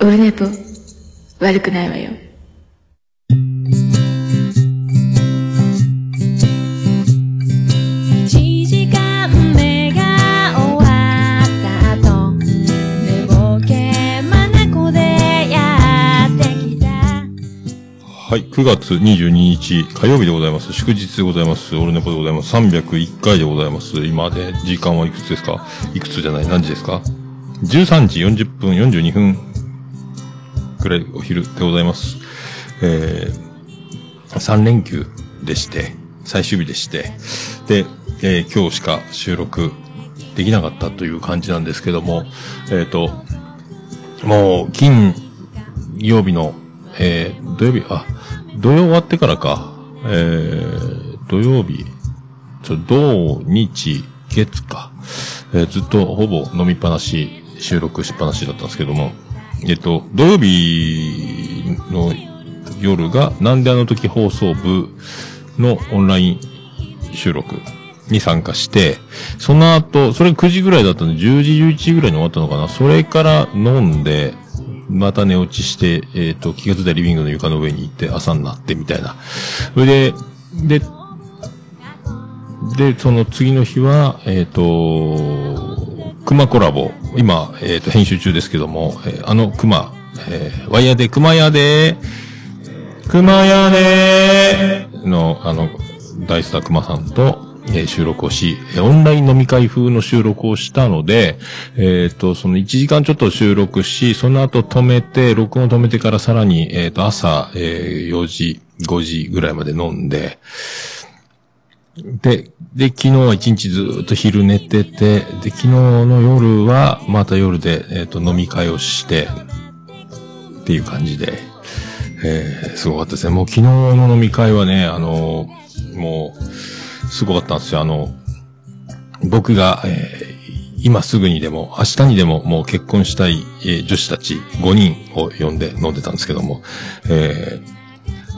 オルネポ、悪くないわよ。一時間目が終わった後寝ぼけ眼でやってきたはい、9月22日火曜日でございます。祝日でございます。オルネポでございます。301回でございます。今で、時間はいくつですか？いくつじゃない？何時ですか ?13 時40分42分くらいお昼でございます。えー、3連休でして、最終日でして、で、えー今日しか収録できなかったという感じなんですけども、えっ、と、もう、金曜日の、えー、土曜日、あ、土曜終わってからか、えー、土曜日、ちょ、土、日、月か、えーずっとほぼ飲みっぱなし、収録しっぱなしだったんですけども、えっと、土曜日の夜が、なんであの時放送部のオンライン収録に参加して、その後、それ9時ぐらいだったんで、10時、11時ぐらいに終わったのかな。それから飲んで、また寝落ちして、えっ、と、気がついたリビングの床の上に行って朝になってみたいな。それで、で、で、その次の日は、えっ、と、熊コラボ。今、えっ、と、編集中ですけども、えーあの熊、えーワイヤーで、熊屋で、熊屋での、あの、大スター熊さんと、えー収録をし、えーオンライン飲み会風の収録をしたので、えっ、と、その1時間ちょっと収録し、その後止めて、録音を止めてからさらに、えっ、と、朝、えー4時、5時ぐらいまで飲んで、で、で、昨日は一日ずっと昼寝てて、で、昨日の夜は、また夜で、えっ、と、飲み会をして、っていう感じで、えー、すごかったですね。もう昨日の飲み会はね、あのーもう、すごかったんですよ。あの、僕が、えー今すぐにでも、明日にでももう結婚したい、えー女子たち5人を呼んで飲んでたんですけども、えー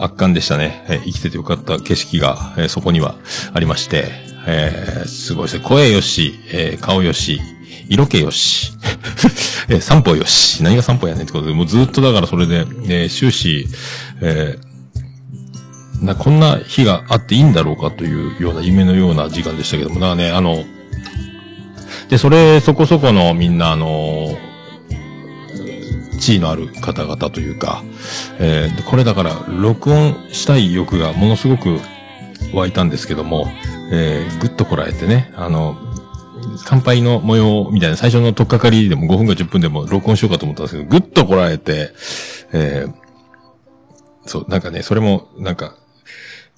圧巻でしたね。えー生きててよかった景色が、えーそこにはありまして、えーすごいですね。声よし、えー顔よし、色気よし、え散歩よし、何が散歩やねんってことで、もうずっとだからそれで、え終始、えな、こんな日があっていいんだろうかというような夢のような時間でしたけども、だからね、あの、で、それ、そこそこのみんな、あの、地位のある方々というか、えーこれだから、録音したい欲がものすごく湧いたんですけども、えーぐっとこらえてね、あの、乾杯の模様みたいな最初の取っかかりでも5分か10分でも録音しようかと思ったんですけど、ぐっとこらえて、えーそう、なんかね、それも、なんか、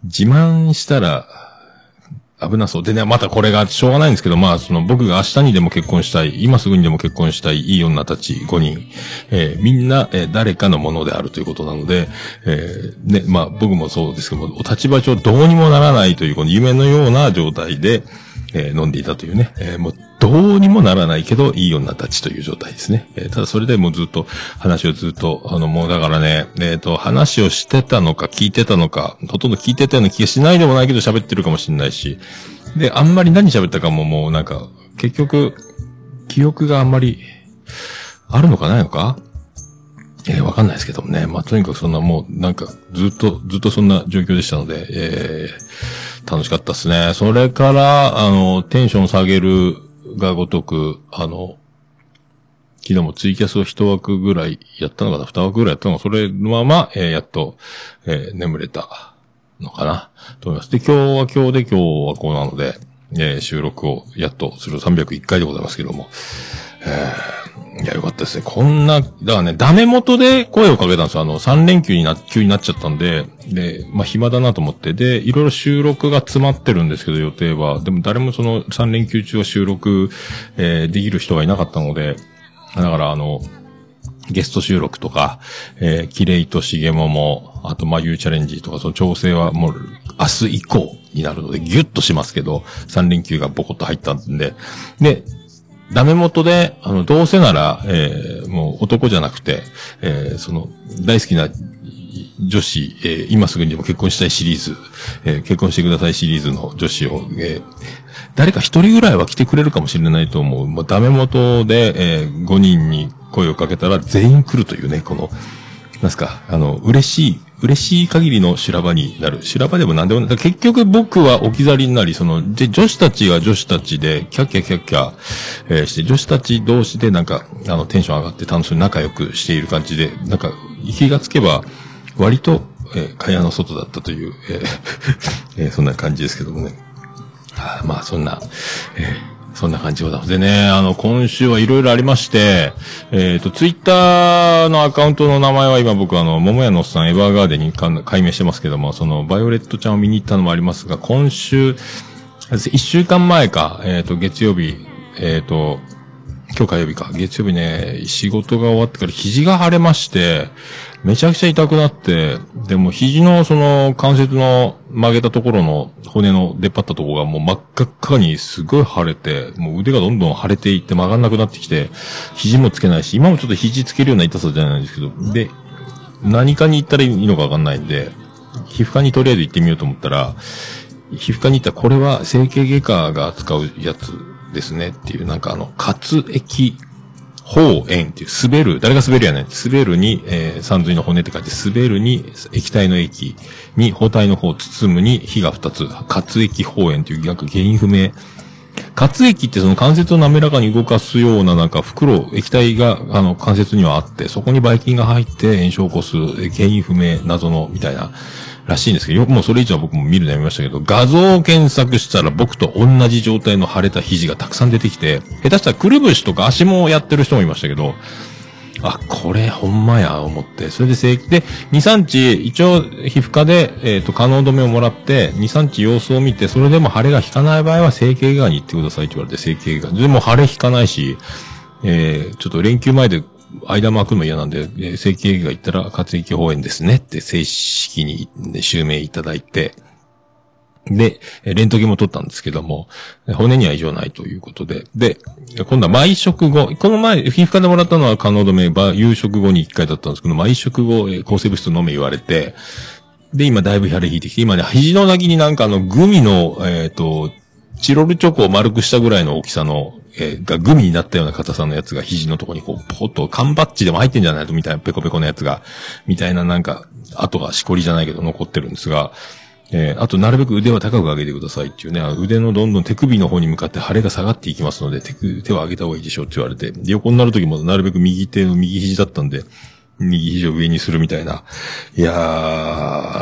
自慢したら、危なそう。でね、またこれがしょうがないんですけど、まあ、その僕が明日にでも結婚したい、今すぐにでも結婚したいいい女たち5人、えーみんな、えー誰かのものであるということなので、えーね、まあ僕もそうですけども、お立場上どうにもならないという、この夢のような状態で、えー飲んでいたというね、えーもうどうにもならないけど、いい女たちという状態ですね。えーただそれでもうずっと、話をずっと、あの、もうだからね、えっ、と、話をしてたのか聞いてたのか、ほとんど聞いてたような気がしないでもないけど喋ってるかもしれないし、で、あんまり何喋ったかももうなんか、結局、記憶があんまり、あるのかないのか？えーわかんないですけどもね。まあ、とにかくそんなもう、なんか、ずっと、ずっとそんな状況でしたので、えー楽しかったですね。それから、あの、テンション下げるがごとく、あの、昨日もツイキャスを一枠ぐらいやったのかな？二枠ぐらいやったのかそれのまま、えーやっと、えー眠れたのかな？と思います。で、今日は今日で今日はこうなので、えー収録をやっとする。301回でございますけども、えーいや、よかったですね。こんな、だからね、ダメ元で声をかけたんですよ。あの、3連休にな、急になっちゃったんで、で、まあ、暇だなと思って、で、いろいろ収録が詰まってるんですけど、予定は。でも誰もその3連休中は収録、えーできる人がいなかったので、だからあの、ゲスト収録とか、えー、キレイとしげもも、あと、まゆうチャレンジとか、その調整はもう、明日以降になるので、ギュッとしますけど、3連休がボコッと入ったんで、で、ダメ元で、あの、どうせなら、えーもう男じゃなくて、えーその、大好きな女子、えー今すぐにでも結婚したいシリーズ、えー結婚してくださいシリーズの女子を、えー誰か一人ぐらいは来てくれるかもしれないと思う。もう、ダメ元で、え5人に声をかけたら全員来るというね、この、なんすか、あの、嬉しい、嬉しい限りの修羅場になる。修羅場でも何でもない。結局僕は置き去りになり、その、で、女子たちが女子たちで、キャッキャキャッキャ、えーして、女子たち同士でなんか、あの、テンション上がって楽しく仲良くしている感じで、なんか、気がつけば、割と、えー、会話の外だったという、えー えーそんな感じですけどもね。あまあ、そんな、えーそんな感じでございます。でね、あの、今週はいろいろありまして、えっ、と、ツイッターのアカウントの名前は今僕あの、桃屋のおっさんエヴァーガーデンに解明してますけども、その、バイオレットちゃんを見に行ったのもありますが、今週、一週間前か、えっ、と、月曜日、えっ、と、今日火曜日か。月曜日ね、仕事が終わってから肘が腫れまして、めちゃくちゃ痛くなって、でも肘のその関節の曲げたところの骨の出っ張ったところがもう真っ赤っかにすごい腫れて、もう腕がどんどん腫れていって曲がんなくなってきて、肘もつけないし、今もちょっと肘つけるような痛さじゃないんですけど、で、何かに行ったらいいのかわかんないんで、皮膚科にとりあえず行ってみようと思ったら、皮膚科に行ったらこれは整形外科が扱うやつですねっていう、なんかあの、活液包炎っていう、滑る、誰が滑るやねん。滑るに、えー、三髄の骨って書いて、滑るに、液体の液に、包帯の方を、包むに、火が二つ、活液包炎っていう、なんか原因不明。活液ってその関節を滑らかに動かすようななんか袋、液体があの関節にはあって、そこにばい菌が入って炎症を起こす原因不明謎のみたいならしいんですけど、よくもうそれ以上僕も見るのやめましたけど、画像を検索したら僕と同じ状態の腫れた肘がたくさん出てきて、下手したらくるぶしとか足もやってる人もいましたけど、あ、これほんまや、思って。それで正規で、2、3日、一応、皮膚科で、えっ、と、可能止めをもらって、2、3日様子を見て、それでも腫れが引かない場合は、整形外科に行ってくださいって言われて、整形外科。でも腫れ引かないし、えー、ちょっと連休前で間巻くの嫌なんで、えー整形外科行ったら、活液包炎ですねって正式に、襲名いただいて、で、レントゲンも取ったんですけども、骨には異常ないということで、で、今度は毎食後、この前、皮膚科でもらったのは可能止め、ば夕食後に1回だったんですけど、毎食後、抗生物質飲め言われて、で、今だいぶ腫れ引いてきて、今ね、肘の先になんかあの、グミの、えっ、と、チロルチョコを丸くしたぐらいの大きさの、えーがグミになったような硬さのやつが肘のとこにこう、ポコッと缶バッチでも入ってんじゃないとみたいなペコペコのやつが、みたいななんか、あとはしこりじゃないけど残ってるんですが、えーあと、なるべく腕は高く上げてくださいっていうね、腕のどんどん手首の方に向かって腫れが下がっていきますので、手手を上げた方がいいでしょうって言われて、で横になる時もなるべく右手の右肘だったんで、右肘を上にするみたいな。いや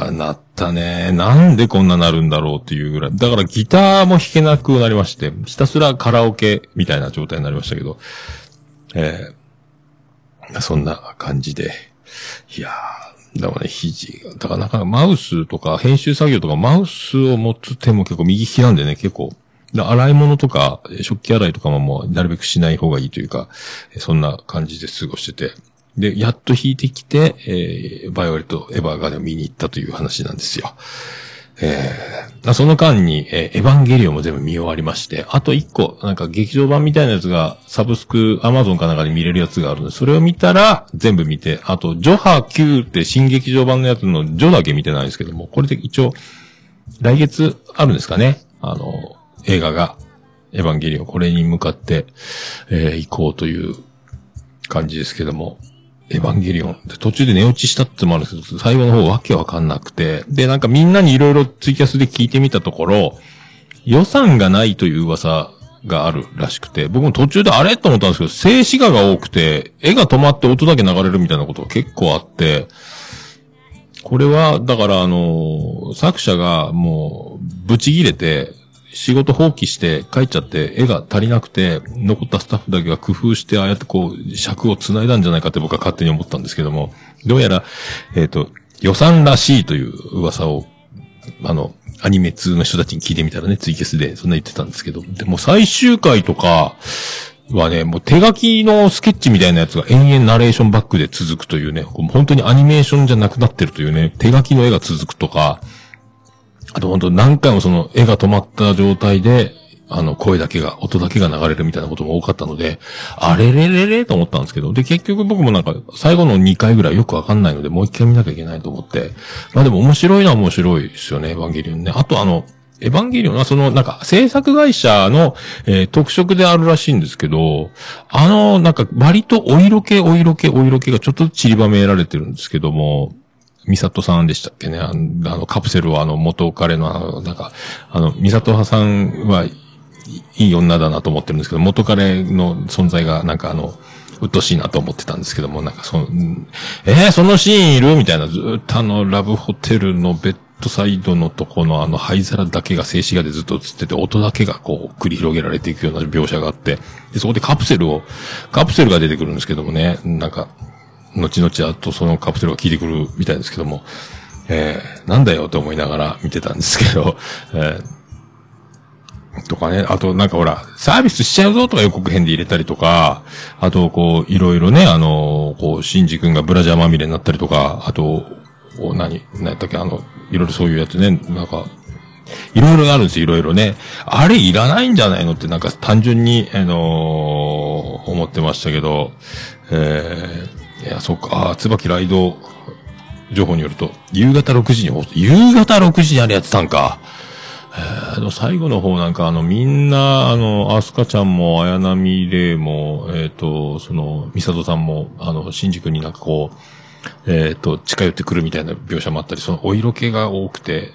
ー、なったね。なんでこんななるんだろうっていうぐらい。だからギターも弾けなくなりまして、ひたすらカラオケみたいな状態になりましたけど、えーそんな感じで。いやー、だからね、肘が、だからなんかマウスとか編集作業とかマウスを持つ手も結構右利きなんでね、結構、洗い物とか、食器洗いとかももうなるべくしない方がいいというか、そんな感じで過ごしてて。で、やっと弾いてきて、えーバイオレット、エヴァーガーデンを見に行ったという話なんですよ。えーその間に、えーエヴァンゲリオンも全部見終わりまして、あと一個、なんか劇場版みたいなやつが、サブスク、アマゾンかなんかで見れるやつがあるので、それを見たら、全部見て、あと、ジョハ Q って新劇場版のやつのジョだけ見てないんですけども、これで一応、来月あるんですかねあの、映画が、エヴァンゲリオン、これに向かって、えー行こうという感じですけども、エヴァンゲリオン。で途中で寝落ちしたってのもあるんですけど、最後の方わけわかんなくて、で、なんかみんなにいろいろツイキャスで聞いてみたところ、予算がないという噂があるらしくて、僕も途中であれ？と思ったんですけど、静止画が多くて、絵が止まって音だけ流れるみたいなことが結構あって、これは、だからあの、作者がもう、ブチ切れて、仕事放棄して帰っちゃって、絵が足りなくて、残ったスタッフだけが工夫して、ああやってこう、尺を繋いだんじゃないかって僕は勝手に思ったんですけども、どうやら、えっ、と、予算らしいという噂を、あの、アニメ通の人たちに聞いてみたらね、ツイキャスでそんな言ってたんですけど、でも最終回とかはね、もう手書きのスケッチみたいなやつが延々ナレーションバックで続くというね、う本当にアニメーションじゃなくなってるというね、手書きの絵が続くとか、あと本当何回もその絵が止まった状態で、あの声だけが、音だけが流れるみたいなことも多かったので、あれれれれと思ったんですけど、で結局僕もなんか最後の2回ぐらいよくわかんないので、もう一回見なきゃいけないと思って、まあでも面白いのは面白いですよね、エヴァンゲリオンね。あとあの、エヴァンゲリオンはその、なんか、制作会社の、えー特色であるらしいんですけど、あの、なんか、割とお色気、お色気、お色気がちょっと散りばめられてるんですけども、ミサトさんでしたっけね。あの、カプセルをあの、元彼の、なんか、あの、ミサト派さんはいい女だなと思ってるんですけど、元彼の存在が、なんかあの、うっとしいなと思ってたんですけども、なんかその、えー、そのシーンいるみたいな、ずっとあの、ラブホテルのベッドサイドのとこのあの、灰皿だけが静止画でずっと映ってて、音だけがこう、繰り広げられていくような描写があって、で、そこでカプセルを、カプセルが出てくるんですけどもね、なんか、後々あとそのカプセルが効いてくるみたいですけども、えー、なんだよと思いながら見てたんですけど、えーとかね、あとなんかほら、サービスしちゃうぞとか予告編で入れたりとか、あとこう、いろいろね、あの、こう、シンジ君がブラジャーまみれになったりとか、あと、お何、何やったっけ、あの、いろいろそういうやつね、なんか、いろいろあるんですよ、いろいろね。あれいらないんじゃないのってなんか単純に、あのー思ってましたけど、えー、いや、そっか、あ、椿ライド情報によると、夕方6時に放送、夕方6時にあれやってたんか。えー、最後の方なんか、あの、みんな、あの、アスカちゃんも、綾波レイも、えっ、と、その、ミサトさんも、あの、新宿になんかこう、えっ、と、近寄ってくるみたいな描写もあったり、その、お色気が多くて、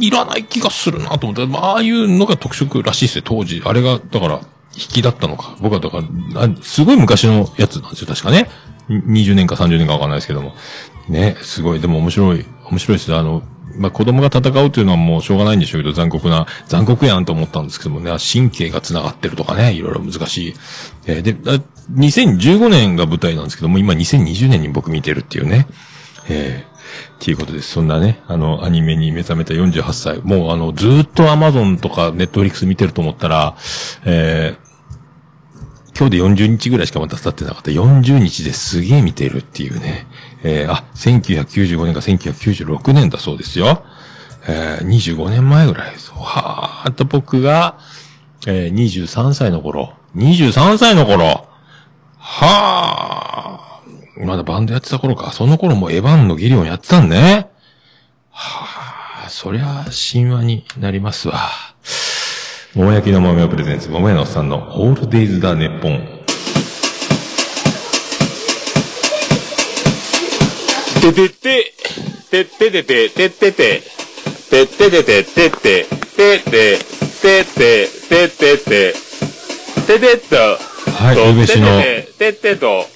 いらない気がするなと思って、まあ、ああいうのが特色らしいですよ、当時。あれが、だから、引きだったのか。僕はだから、すごい昔のやつなんですよ、確かね。20年か30年かわかんないですけども。ね、すごい、でも面白い、面白いです。あの、まあ、子供が戦うというのはもうしょうがないんでしょうけど、残酷な、残酷やんと思ったんですけどもね、神経が繋がってるとかね、いろいろ難しい。えーで、2015年が舞台なんですけども、今2020年に僕見てるっていうね。えーっていうことです。そんなね、あの、アニメに目覚めた48歳。もうあの、ずっとアマゾンとかネットフリックス見てると思ったら、えー今日で40日ぐらいしかまだ経ってなかった。40日ですげえ見てるっていうね。えーあ、1995年か1996年だそうですよ。えー25年前ぐらいです。はーっと僕が、えー23歳の頃。23歳の頃はーまだバンドやってた頃か。その頃もエヴァンのギリオンやってたんね。はあ、そりゃ神話になりますわ。桃焼きの豆をプレゼンツ、桃屋のおっさんのオールデイズだネッポン。ててて、てっててて、てってて、てっててて、てって、てって、てって、てってて、ててっと、はい、と宇部市の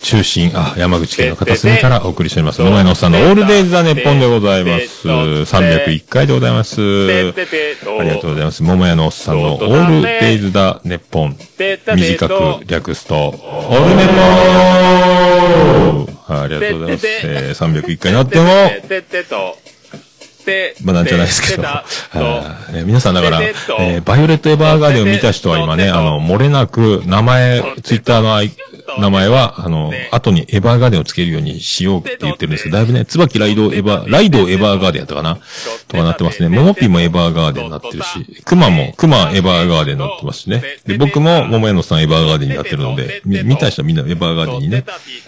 中心、あ、山口県の片隅からお送りしております。桃屋のおっさんのオールデイズだネッポンでございます。301回でございます。ありがとうございます。桃屋のおっさんのオールデイズだネッポン。短とく略すと、オールネポンありがとうございます。えー、301回になっても、てまあなんじゃないですけど。て はたいね皆さんだから、えーバイオレット・エヴァーガーデンを見た人は今ね、あの、漏れなく、名前、ツイッターの名前は、あの、後にエヴァーガーデンをつけるようにしようって言ってるんですけど、だいぶね、椿ライドエヴァ、ライドエヴァーガーデンやったかなとかなってますね。モモピーもエヴァーガーデンになってるし、クマも、クマエヴァーガーデンになってますしね。で、僕も桃屋のさんエヴァーガーデンになってるので、み見た人はみんなエヴァーガーデンにね。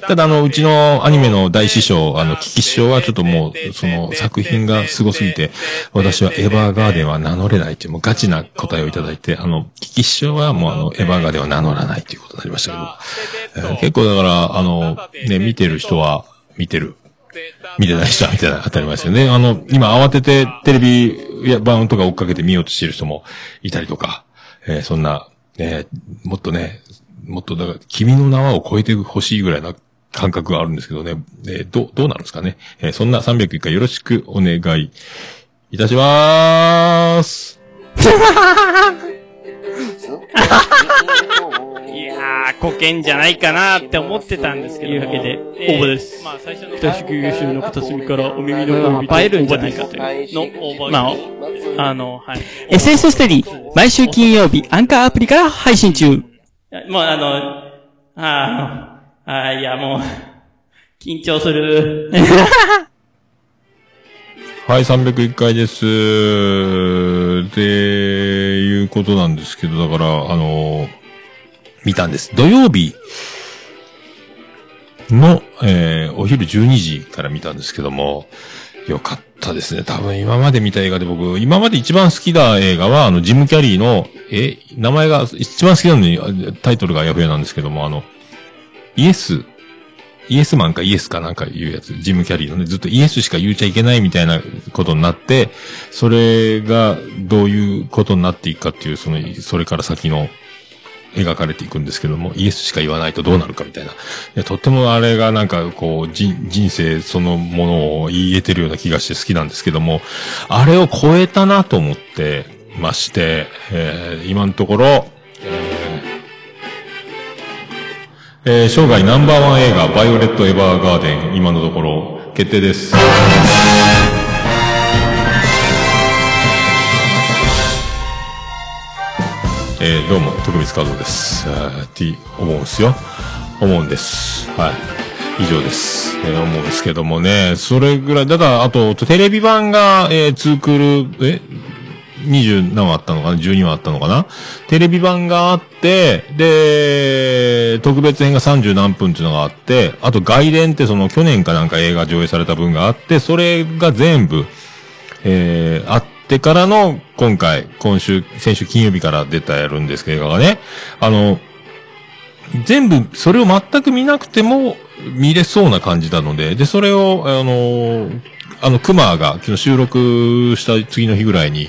ただあの、うちのアニメの大師匠、あの、キキ師匠はちょっともう、その作品が凄すぎて、私はエヴァーガーデンは名乗れないっていう、もうガチな答えをいただいて、あの、キキ師匠はもうあの、エヴァーガーデンは名乗らないということになりましたけど、えー結構だから、あの、ね、見てる人は見てる。見てない人は見てない。当たり前ですよね。あの、今慌ててテレビや版とか追っかけて見ようとしてる人もいたりとか、えーそんな、ね、もっとね、もっとだから、君の名はを超えてほしいぐらいな感覚があるんですけどね。えーどう、どうなんですかね。えーそんな301回よろしくお願いいたしまーす。いやー、こけんじゃないかなって思ってたんですけど。というわけでえー応募ですまあ、最初の。北宿九州の片隅からお耳のまあ映えるんじゃないかというの応募まあ、あの、はい。SS ステディ、毎週金曜日、アンカーアプリから配信中。もうあの、あーあー、いやもう、緊張する。はい、301回です。っていうことなんですけど、だから、あの見たんです。土曜日の、えーお昼12時から見たんですけども、よかったですね。多分今まで見た映画で僕、今まで一番好きな映画は、あの、ジム・キャリーの、え、名前が一番好きなのに、タイトルがヤフヤなんですけども、あの、イエス、イエスマンかイエスかなんか言うやつ、ジム・キャリーのね、ずっとイエスしか言っちゃいけないみたいなことになって、それがどういうことになっていくかっていう、その、それから先の描かれていくんですけども、イエスしか言わないとどうなるかみたいな。でとってもあれがなんかこう、人人生そのものを言い得てるような気がして好きなんですけども、あれを超えたなと思ってまして、えー今のところ、えー生涯ナンバーワン映画、バイオレット・エヴァーガーデン、今のところ、決定です。えーどうも、徳光和夫です。って思うんですよ。思うんです。はい。以上です。えー思うんですけどもね、それぐらい、ただ、あと、テレビ版が、えー、ツークール、え？20何話あったのかな ?12 話あったのかな？テレビ版があって、で、特別編が30何分っていうのがあって、あと外伝ってその去年かなんか映画上映された分があって、それが全部、えー、あってからの、今回、今週、先週金曜日から出たやるんですけど、映画がね、あの、全部、それを全く見なくても見れそうな感じなので、で、それを、あの、あの、クマが昨日収録した次の日ぐらいに、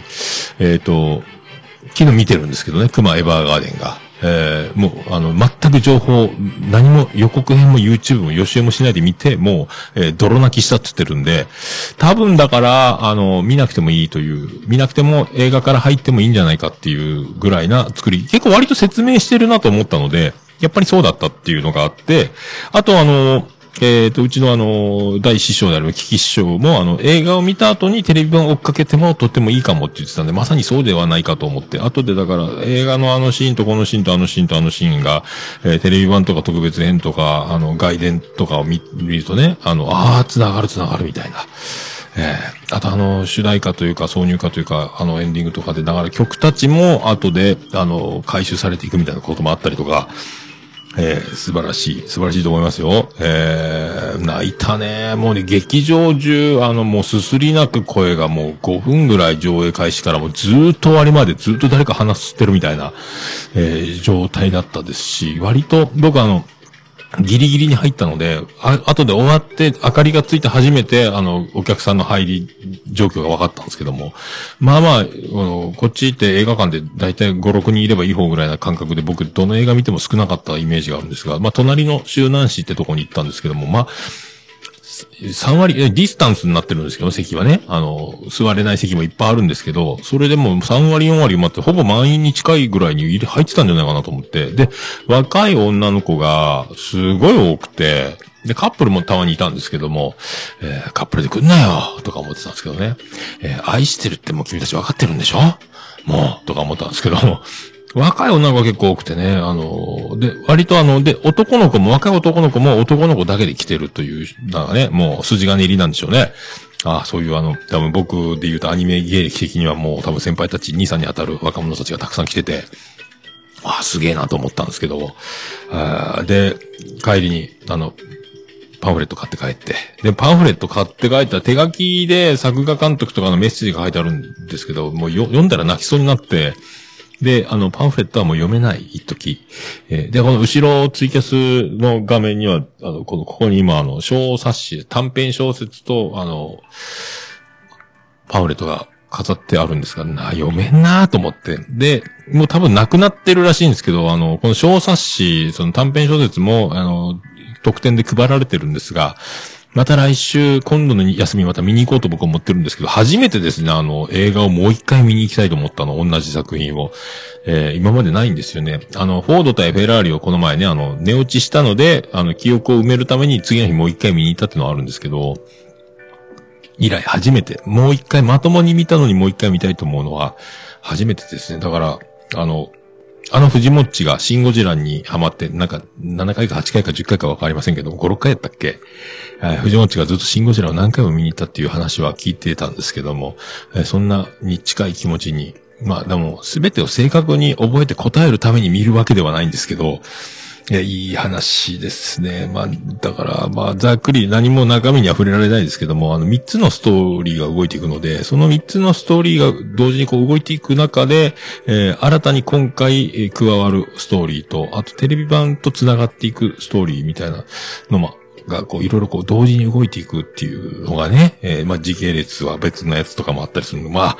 えっ、と、昨日見てるんですけどね、クマエヴァーガーデンが。えー、もう、あの、全く情報、何も予告編も YouTube も予習もしないで見て、もう、えー泥泣きしたって言ってるんで、多分だから、あの、見なくてもいいという、見なくても映画から入ってもいいんじゃないかっていうぐらいな作り、結構割と説明してるなと思ったので、やっぱりそうだったっていうのがあって、あとあの、えっ、と、うちのあの、大師匠であるキキ師匠も、あの、映画を見た後にテレビ版を追っかけてもとってもいいかもって言ってたんで、まさにそうではないかと思って、後でだから、映画のあのシーンとこのシーンとあのシーンとあのシーンが、えーテレビ版とか特別編とか、あの、外伝とかを見、見るとね、あの、ああ、繋がる繋がるみたいな。ええあとあの、主題歌というか、挿入歌というか、あの、エンディングとかで流れ曲たちも、後で、あの、回収されていくみたいなこともあったりとか、えー素晴らしい、素晴らしいと思いますよ。えー泣いたね。もうね、劇場中、あの、もうすすり泣く声がもう5分ぐらい上映開始からもうずっと終わりまでずっと誰か話してるみたいな、えー状態だったですし、割と僕あの、ギリギリに入ったので、あ後で終わって明かりがついて初めて、あの、お客さんの入り状況が分かったんですけども、まあまあ、あの、こっち行って映画館で大体5、6人いればいい方ぐらいな感覚で僕どの映画見ても少なかったイメージがあるんですが、まあ隣の周南市ってとこに行ったんですけども、まあ、3割、ディスタンスになってるんですけど、席はね。あの、座れない席もいっぱいあるんですけど、それでも3割、4割埋まって、ほぼ満員に近いぐらいに入れ入ってたんじゃないかなと思って。で、若い女の子が、すごい多くて、で、カップルもたまにいたんですけども、えーカップルで来んなよとか思ってたんですけどね。えー愛してるってもう君たち分かってるんでしょ？もう、とか思ったんですけども、若い女の子が結構多くてね、あの、で、割とあの、で、男の子も、若い男の子も男の子だけで来てるという、なんかね、もう筋金入りなんでしょうね。ああ、そういうあの、多分僕で言うとアニメ芸歴的にはもう多分先輩たち、兄さんに当たる若者たちがたくさん来てて、ああ、すげえなと思ったんですけど、あーで、帰りに、あの、パンフレット買って帰って。で、パンフレット買って帰ったら手書きで作画監督とかのメッセージが書いてあるんですけど、もう読んだら泣きそうになって、で、あの、パンフレットはもう読めない、一時。えーで、この後ろツイキャスの画面には、あの、この、ここに今、あの、小冊子、短編小説と、あの、パンフレットが飾ってあるんですが、な、読めんなと思って。で、もう多分なくなってるらしいんですけど、あの、この小冊子、その短編小説も、あの、特典で配られてるんですが、また来週、今度の休みまた見に行こうと僕は思ってるんですけど、初めてですね、あの、映画をもう一回見に行きたいと思ったの、同じ作品を。えー今までないんですよね。あの、フォード対フェラーリをこの前ね、あの、寝落ちしたので、あの、記憶を埋めるために次の日もう一回見に行ったってのはあるんですけど、以来初めて、もう一回まともに見たのにもう一回見たいと思うのは、初めてですね。だから、あの、あの藤もっちがシンゴジラにハマって、なんか、7回か8回か10回かわかりませんけど、5、6回やったっけ？えー藤もっちがずっとシンゴジラを何回も見に行ったっていう話は聞いてたんですけども、えーそんなに近い気持ちに、まあでも、全てを正確に覚えて答えるために見るわけではないんですけど、いや、いい話ですね。まあ、だから、まあ、ざっくり何も中身には触れられないですけども、あの、三つのストーリーが動いていくので、その三つのストーリーが同時にこう動いていく中で、えー新たに今回、え加わるストーリーと、あとテレビ版と繋がっていくストーリーみたいなのも、が、こう、いろいろこう、同時に動いていくっていうのがね、えーまあ、時系列は別のやつとかもあったりするの。まあ、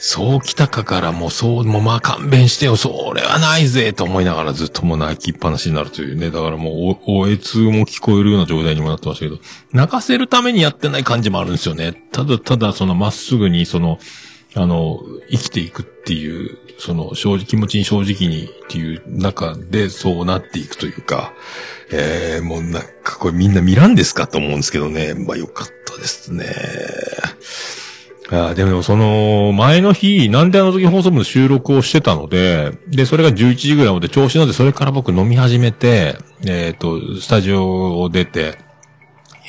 そう来たかからもうそう、もうまあ勘弁してよ、それはないぜと思いながらずっともう泣きっぱなしになるというね。だからもうお、おえつも聞こえるような状態にもなってましたけど、泣かせるためにやってない感じもあるんですよね。ただただそのまっすぐにその、あの、生きていくっていう、その正直、気持ちに正直にっていう中でそうなっていくというか、えー、もうなんかこれみんな見らんですかと思うんですけどね。まあよかったですね。あでも、その、前の日、なんであの時放送部の収録をしてたので、で、それが11時ぐらいまで調子乗って、それから僕飲み始めて、えっ、と、スタジオを出て、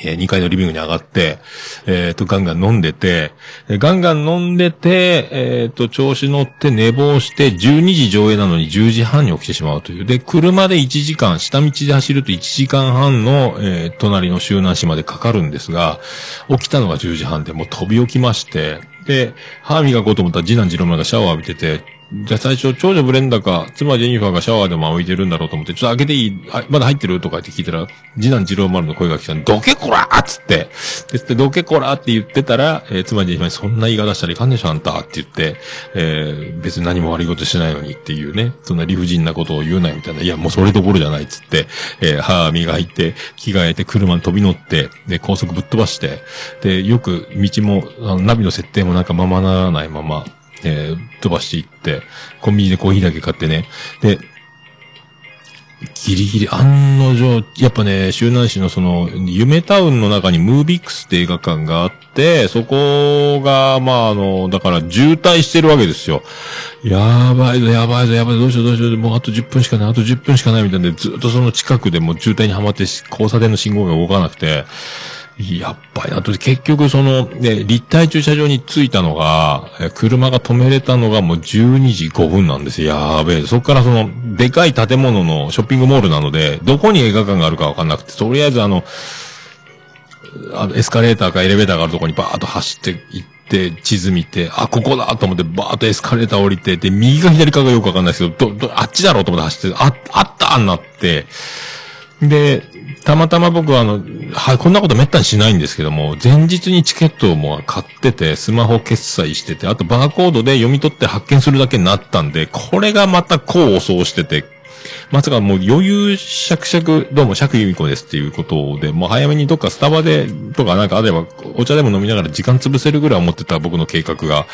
え2階のリビングに上がって、えっ、と、ガンガン飲んでて、ガンガン飲んでて、えっ、と、調子乗って寝坊して、12時上映なのに10時半に起きてしまうという。で、車で1時間、下道で走ると1時間半の、えー隣の周南市までかかるんですが、起きたのが10時半で、もう飛び起きまして、で、歯磨こうと思ったら次男次郎丸がシャワー浴びてて、じゃあ最初、長女ブレンダか、妻ジェニファーがシャワーでも浴びてるんだろうと思って、ちょっと開けていいあまだ入ってる？とかって聞いたら、次男次郎丸の声が来たんで、どけこらーっつって、で、つってどけこらーって言ってたら、えー妻ジェニファーにそんな言い方したらいかんでしょ、あんたって言って、えー別に何も悪いことしてないのにっていうね、そんな理不尽なことを言うなよみたいな、いや、もうそれどころじゃないっつって、えー歯磨いて、着替えて、車に飛び乗って、で、高速ぶっ飛ばして、で、よく道も、ナビの設定もなんかままならないまま、えー飛ばしていって、コンビニでコーヒーだけ買ってね。で、ギリギリ、案の定、やっぱね、周南市のその、夢タウンの中にムービックスって映画館があって、そこが、まあ、あの、だから渋滞してるわけですよ。やばいぞ、やばいぞ、やばいぞ、どうしよう、どうしよう、もうあと10分しかない、あと10分しかないみたいなで、ずっとその近くでもう渋滞にはまって、交差点の信号が動かなくて、やっぱり、あと結局その、ね、立体駐車場に着いたのが、車が止めれたのがもう12時5分なんですよ。やーべえ。そこからその、でかい建物のショッピングモールなので、どこに映画館があるかわかんなくて、とりあえずあの、あの、エスカレーターかエレベーターがあるとこにバーッと走って行って、地図見て、あ、ここだと思ってバーッとエスカレーター降りて、で、右か左かがよくわかんないですけど、ど、ど、あっちだろうと思って走って、あ、あったなって、で、たまたま僕はあの、は、こんなことめったにしないんですけども、前日にチケットをもう買ってて、スマホ決済してて、あとバーコードで読み取って発見するだけになったんで、これがまた功を奏してて、まさかもう余裕しゃくしゃく、どうも釈由美子ですっていうことで、もう早めにどっかスタバで、とかなんかあれば、お茶でも飲みながら時間潰せるぐらい思ってた僕の計画が、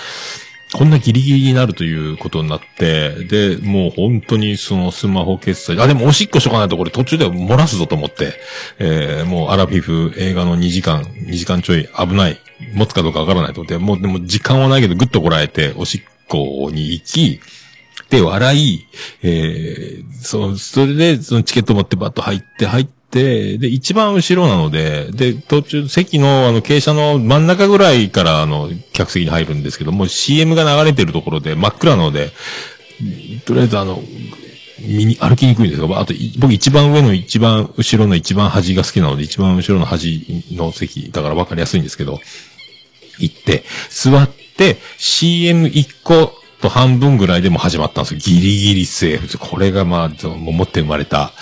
こんなギリギリになるということになって、で、もう本当にそのスマホ決済、あ、でもおしっこしとかないとこれ途中で漏らすぞと思って、えー、もうアラフィフ映画の2時間、2時間ちょい危ない、持つかどうかわからないと思って、もうでも時間はないけどぐっとこらえて、おしっこに行き、で、笑い、えー、その、それで、そのチケット持ってバッと入って、入っ、で、一番後ろなので、で、途中、席の、あの、傾斜の真ん中ぐらいから、あの、客席に入るんですけども、CM が流れてるところで、真っ暗なので、とりあえずあの、見に、歩きにくいんですが、あと、僕一番上の一番後ろの一番端が好きなので、一番後ろの端の席、だから分かりやすいんですけど、行って、座って、CM1 個と半分ぐらいでも始まったんですよ。ギリギリセーフ。これがまあ、そのもう持って生まれた、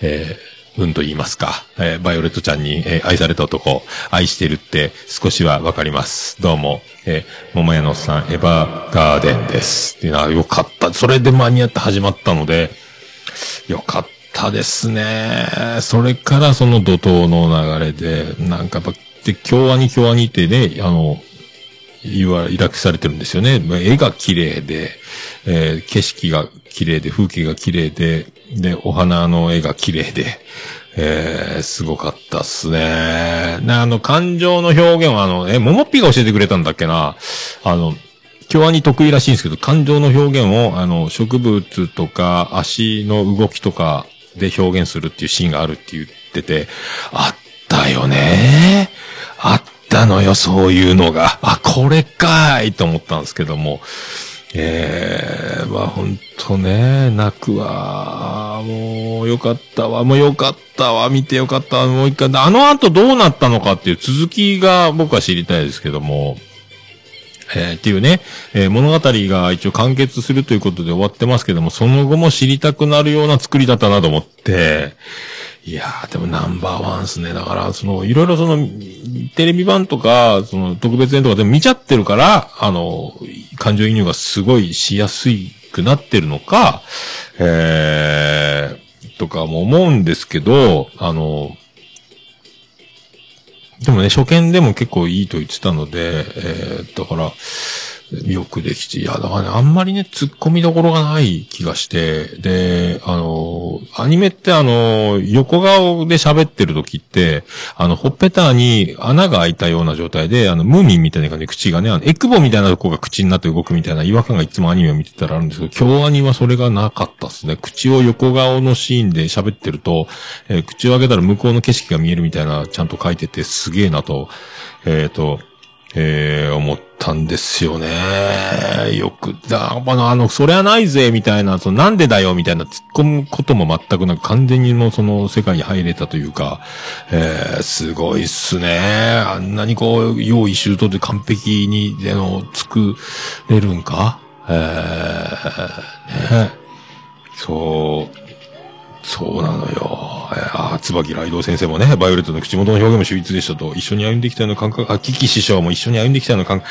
えー運と言いますか、えーバイオレットちゃんに、えー愛された男、愛してるって少しはわかります。どうも、えー、桃屋のおっさん、エヴァガーデンです。っていうのはよかった。それで間に合って始まったので、よかったですね。それからその怒涛の流れで、なんかやっぱ、で、京アニ京アニってね、あの、言わ、依頼されてるんですよね。絵が綺麗で、えー景色が綺麗で、風景が綺麗で、で、お花の絵が綺麗で、えーすごかったっすね。な、あの、感情の表現は、あの、え、ももっぴが教えてくれたんだっけな。あの、京アニ得意らしいんですけど、感情の表現を、あの、植物とか足の動きとかで表現するっていうシーンがあるって言ってて、あったよね。あったのよ、そういうのが。あ、これかーいと思ったんですけども。ええまあ本当ね、泣くわ。もうよかったわ。もうよかったわ。見てよかったわ。もう一回。あの後どうなったのかっていう続きが僕は知りたいですけども。えーっていうね、えー物語が一応完結するということで終わってますけども、その後も知りたくなるような作りだったなと思って、いやー、でもナンバーワンっすね。だから、その、いろいろその、テレビ版とか、その、特別編とかでも見ちゃってるから、あの、感情移入がすごいしやすくなってるのか、えー、とかも思うんですけど、あの、でもね、初見でも結構いいと言ってたので、えー、だから、よくできて、いや、だからね、あんまりね、突っ込みどころがない気がして、で、あの、アニメってあの、横顔で喋ってる時って、あの、ほっぺたに穴が開いたような状態で、あの、ムーミンみたいな感じで口がね、あの、エクボみたいなとこが口になって動くみたいな違和感がいつもアニメを見てたらあるんですけど、今日アニはそれがなかったですね。口を横顔のシーンで喋ってると、えー口を開けたら向こうの景色が見えるみたいな、ちゃんと書いててすげえなと、えっ、と、えー、思ったんですよね。よく、だ、あの、あの、それはないぜ、みたいな、その、なんでだよ、みたいな突っ込むことも全くなく、完全にもうその世界に入れたというか、えー、すごいっすね。あんなにこう、用意周到で完璧に、あの、作れるんか？えー、ね。そう、そうなのよ。えーあ、椿雷道先生もね、バイオレットの口元の表現も秀逸でしたと、一緒に歩んできたような感覚、あ、キキ師匠も一緒に歩んできたような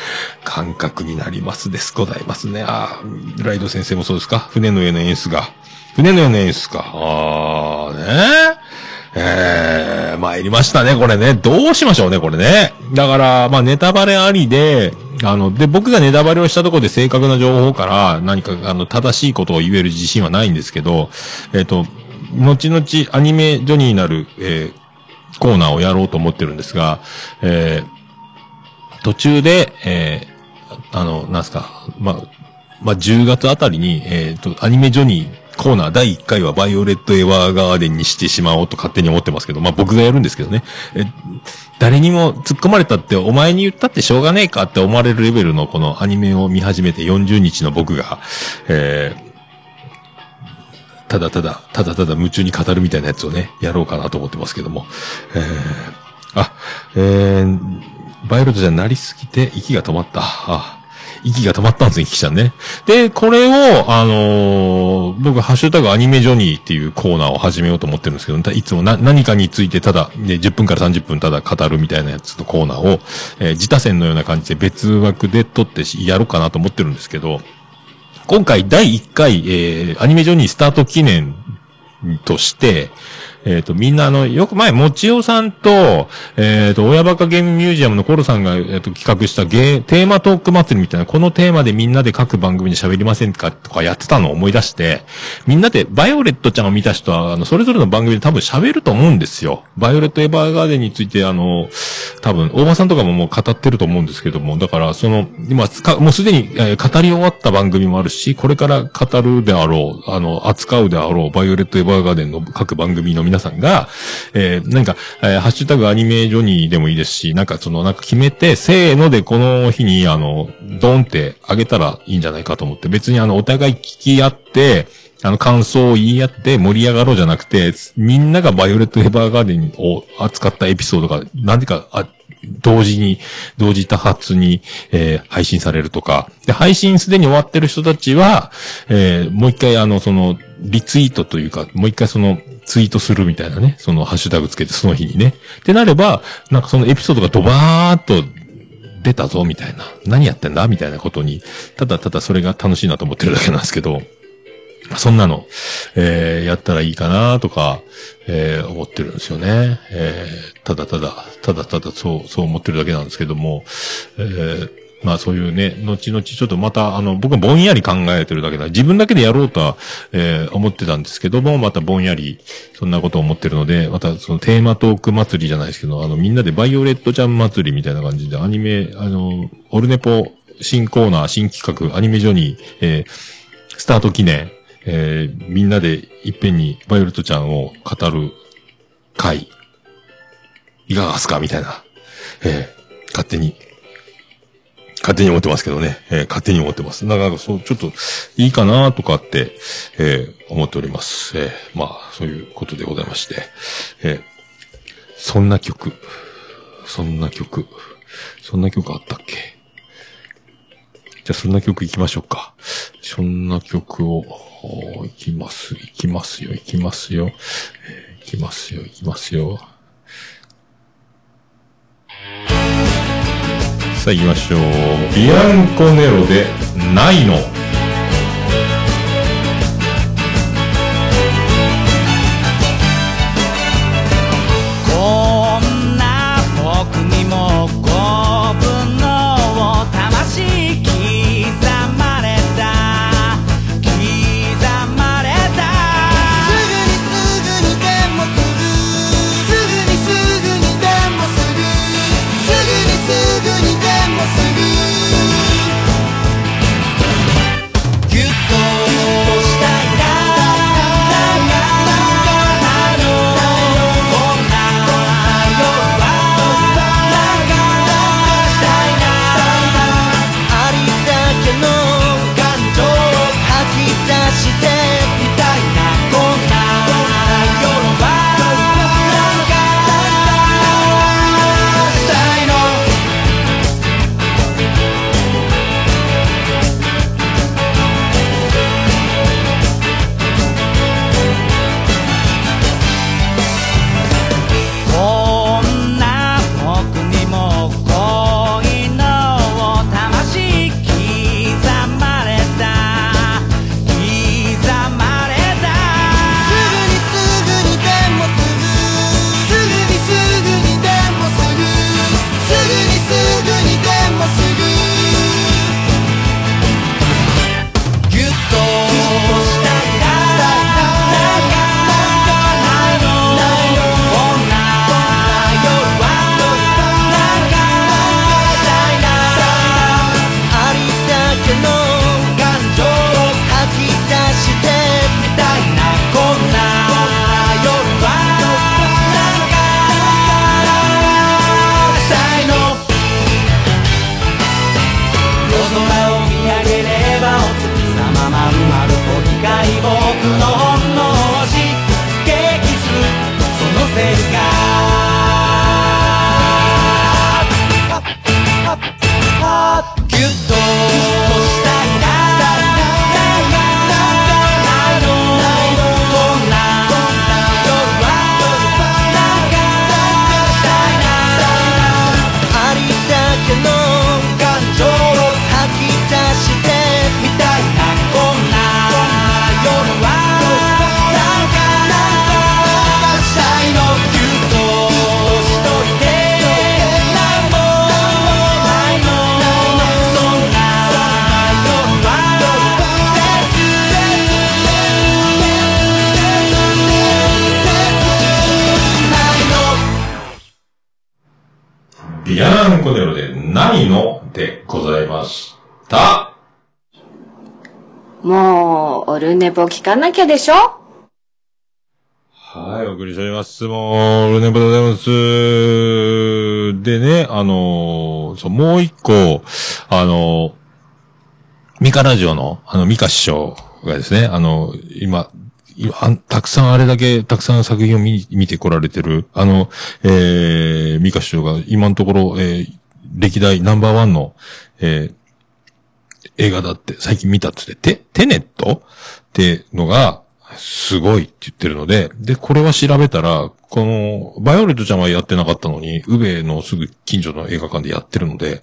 感覚になりますです。ございますね。あー、ライド先生もそうですか？船の上の演出が。船の上の演出か。あー、ねえー、参りましたね、これね。どうしましょうね、これね。だから、まあ、ネタバレありで、あの、で、僕がネタバレをしたところで正確な情報から何か、あの、正しいことを言える自信はないんですけど、えっ、と、後々アニメジョニーになる、えーコーナーをやろうと思ってるんですが、えー途中で、えーあの、なんすか、ま、まあ、10月あたりに、えっ、と、アニメジョニーコーナー第1回はバイオレットエヴァーガーデンにしてしまおうと勝手に思ってますけど、まあ、僕がやるんですけどね。え誰にも突っ込まれたって、お前に言ったってしょうがねえかって思われるレベルのこのアニメを見始めて40日の僕が、えただただ、ただただ夢中に語るみたいなやつをね、やろうかなと思ってますけども。えー、あ、えー、バイオレットじゃなりすぎて息が止まった。あ、息が止まったんですね、キキちゃんね。で、これを、あのー僕、ハッシュタグアニメジョニーっていうコーナーを始めようと思ってるんですけど、いつもな、何かについてただ、で、10分から30分ただ語るみたいなやつのコーナーを、えー自他戦のような感じで別枠で撮ってやろうかなと思ってるんですけど、今回第1回、えー、アニメジョニースタート記念として、えっ、と、みんなあの、よく前、もちおさんと、えっ、と、親バカゲームミュージアムのコロさんが、えっ、と、企画したゲー、テーマトーク祭りみたいな、このテーマでみんなで各番組で喋りませんかとかやってたのを思い出して、みんなで、バイオレットちゃんを見た人は、あの、それぞれの番組で多分喋ると思うんですよ。バイオレットエヴァーガーデンについて、あの、多分、大場さんとかももう語ってると思うんですけども、だから、その、今、かもうすでに、えー語り終わった番組もあるし、これから語るであろう、あの、扱うであろう、バイオレットエヴァーガーデンの各番組の皆皆さんが、えーなんか、えーハッシュタグアニメジョニーでもいいですし、なんかその、なんか決めて、せーのでこの日に、あの、ドンってあげたらいいんじゃないかと思って、別にあの、お互い聞き合って、あの、感想を言い合って盛り上がろうじゃなくて、みんながバイオレットエヴァーガーデンを扱ったエピソードが、なんでか、あ、同時に、同時多発に、えー配信されるとか。で、配信すでに終わってる人たちは、えーもう一回あの、その、リツイートというか、もう一回その、ツイートするみたいなね、そのハッシュタグつけてその日にね。ってなれば、なんかそのエピソードがドバーっと出たぞ、みたいな。何やってんだみたいなことに、ただただそれが楽しいなと思ってるだけなんですけど、そんなの、えーやったらいいかなとか、えー思ってるんですよね。えーただただ、ただただそう、そう思ってるだけなんですけども、えーまあそういうね、後々ちょっとまた、あの、僕はぼんやり考えてるだけだ。自分だけでやろうとは、えー思ってたんですけども、またぼんやり、そんなことを思ってるので、またそのテーマトーク祭りじゃないですけど、あの、みんなでバイオレットちゃん祭りみたいな感じで、アニメ、あの、オルネポ、新コーナー、新企画、アニメジョニー、えースタート記念、えーみんなでいっぺんにバイオレットちゃんを語る会、いかがですか？みたいな、えー勝手に勝手に思ってますけどね。えー勝手に思ってます。だから、そう、ちょっと、いいかなとかって、えー思っております。えーまあ、そういうことでございまして。えーそんな曲。そんな曲。そんな曲あったっけ？じゃあ、そんな曲行きましょうか。そんな曲を、行きます、行きますよ、行きますよ。え行きますよ、行きますよ。さあ行きましょう。ビアンコネロで、ないの。でございました。もう、オルネポ聞かなきゃでしょ？はい、お送りしております。もう、ルネブでございます。でね、あのーそう、もう一個、あのーミカラジオの、あの、ミカ師匠がですね、あの、今、今たくさんあれだけ、たくさん作品を見見てこられてる、あの、えー、ミカ師匠が今のところ、えー、歴代ナンバーワンの、えー、映画だって最近見たっつって、テ、テネット？ってのが、すごいって言ってるので、で、これは調べたら、この、バイオレットちゃんはやってなかったのに、宇部のすぐ近所の映画館でやってるので、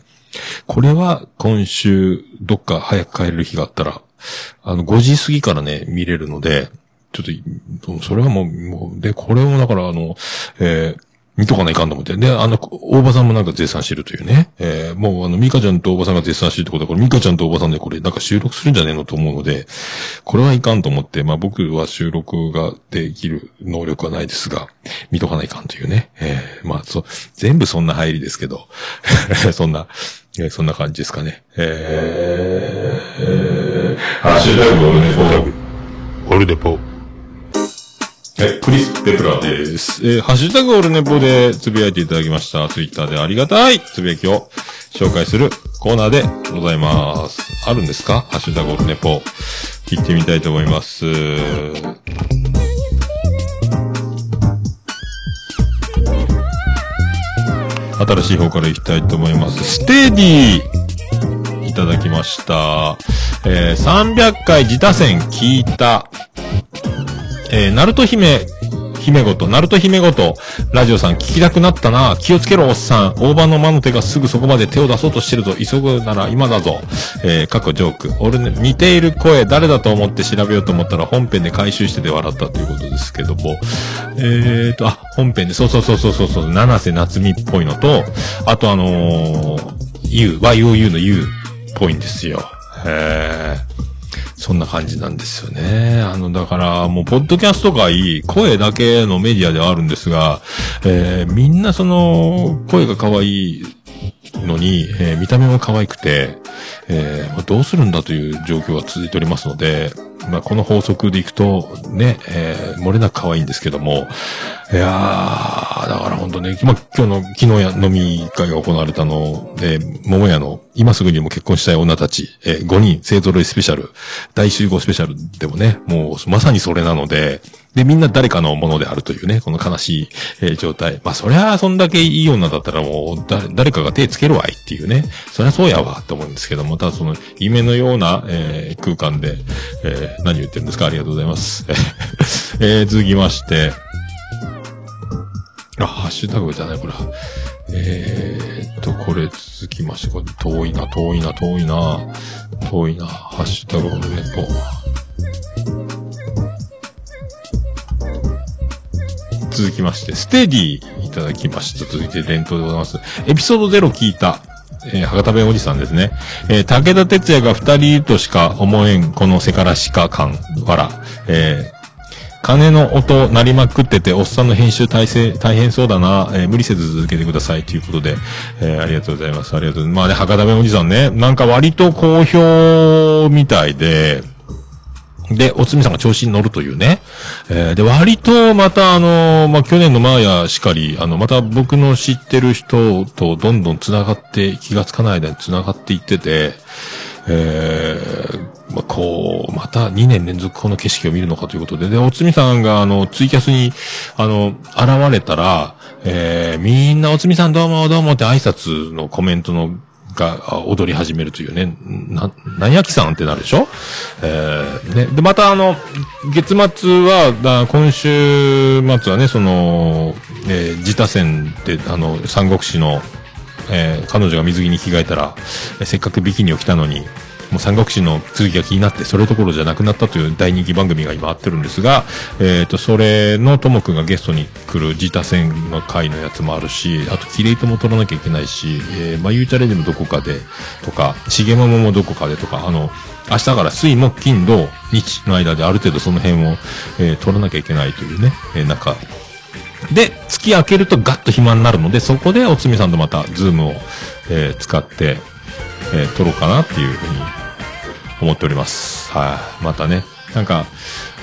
これは今週、どっか早く帰れる日があったら、あの、5時過ぎからね、見れるので、ちょっと、それはもう、もう、で、これをだから、あの、えー見とかないかんと思って。で、あの、大場さんもなんか絶賛してるというね。えーもうあの、ミカちゃんと大場さんが絶賛してるってことは、これミカちゃんと大場さんでこれなんか収録するんじゃねえのと思うので、これはいかんと思って、まあ僕は収録ができる能力はないですが、見とかないかんというね。えーまあそう、全部そんな入りですけど、そんな、えーそんな感じですかね。えー、えー、ハッシュタグオルネポ。オルネポ。え、クリス・ペプラです。えーハッシュタグオルネポでつぶやいていただきました。ツイッターでありがたいつぶやきを紹介するコーナーでございます。あるんですか？ハッシュタグオルネポ。聞いてみたいと思います。新しい方から行きたいと思います。ステディいただきました。えー、300回自他戦聞いた。えー、ナルト姫、姫ごと、ナルト姫ごと、ラジオさん聞きたくなったな。気をつけろ、おっさん。大場の魔の手がすぐそこまで手を出そうとしてるぞ。急ぐなら今だぞ。えー、過去ジョーク。俺ね、似ている声、誰だと思って調べようと思ったら本編で回収してて笑ったということですけども。えーと、あ、本編で、そうそうそうそうそうそう、七瀬夏美っぽいのと、あとあのー、U、YOU の U っぽいんですよ。へー。そんな感じなんですよね。あの、だから、もう、ポッドキャストがいい、声だけのメディアではあるんですが、えー、みんなその、声が可愛いのに、えー見た目も可愛くて、えーまあどうするんだという状況が続いておりますので、まあ、この法則でいくと、ね、えー漏れなく可愛いんですけども、いやー、だから本当ね、まあ、今日の、昨日や飲み会が行われたので、桃屋の、今すぐにも結婚したい女たち、えー5人勢揃いスペシャル、大集合スペシャルでもね、もうまさにそれなので、で、みんな誰かのものであるというね、この悲しい、えー状態。まあ、そりゃ、そんだけいい女だったらもう、だ、誰かが手つけるわいっていうね。そりゃそうやわって思うんですけども、ただその、夢のような、えー空間で、えー何言ってるんですか？ありがとうございます。えー続きまして、あ、ハッシュタグじゃない、これ。えーっと、これ続きまして、これ遠いな、遠いな、遠いな、遠いな、ハッシュタグオル続きまして、ステディいただきました。続いて伝統でございます。エピソード0聞いた。えー、博多弁おじさんですね。えー武田鉄矢が二人いるとしか思えん、このせからしか感、わら。えー金の音鳴りまくってて、おっさんの編集大成、大変そうだな、えー無理せず続けてくださいということで、えーありがとうございます。ありがとうございます。まあね、博多弁おじさんね、なんか割と好評みたいで、で、おつみさんが調子に乗るというね。えーで、割と、また、あのまあ、去年のマーヤしかり、あの、また僕の知ってる人とどんどん繋がって、気がつかない間に繋がっていってて、えーまあ、こう、また2年連続この景色を見るのかということで、で、おつみさんが、あの、ツイキャスに、あの、現れたら、えーみんなおつみさんどうもどうもって挨拶のコメントの、が踊り始めるというね、な、何やきさんってなるでしょ？えーね。で、またあの、月末は、だ今週末はね、その、えー自他戦って、あの、三国志の、えー彼女が水着に着替えたら、えーせっかくビキニを着たのに、もう三国志の続きが気になって、それどころじゃなくなったという大人気番組が今あってるんですが、えっ、と、それのともくんがゲストに来る自他戦の回のやつもあるし、あと、キレイトも取らなきゃいけないし、えーまあ、ゆうちゃれでもどこかで、とか、しげもももどこかでとか、あの、明日から水木金土日の間である程度その辺を、えー取らなきゃいけないというね、えーなんか、で、月明けるとガッと暇になるので、そこでおつみさんとまた、ズームを、えー使って、えー撮ろうかなっていうふうに思っております。はい。またね。なんか、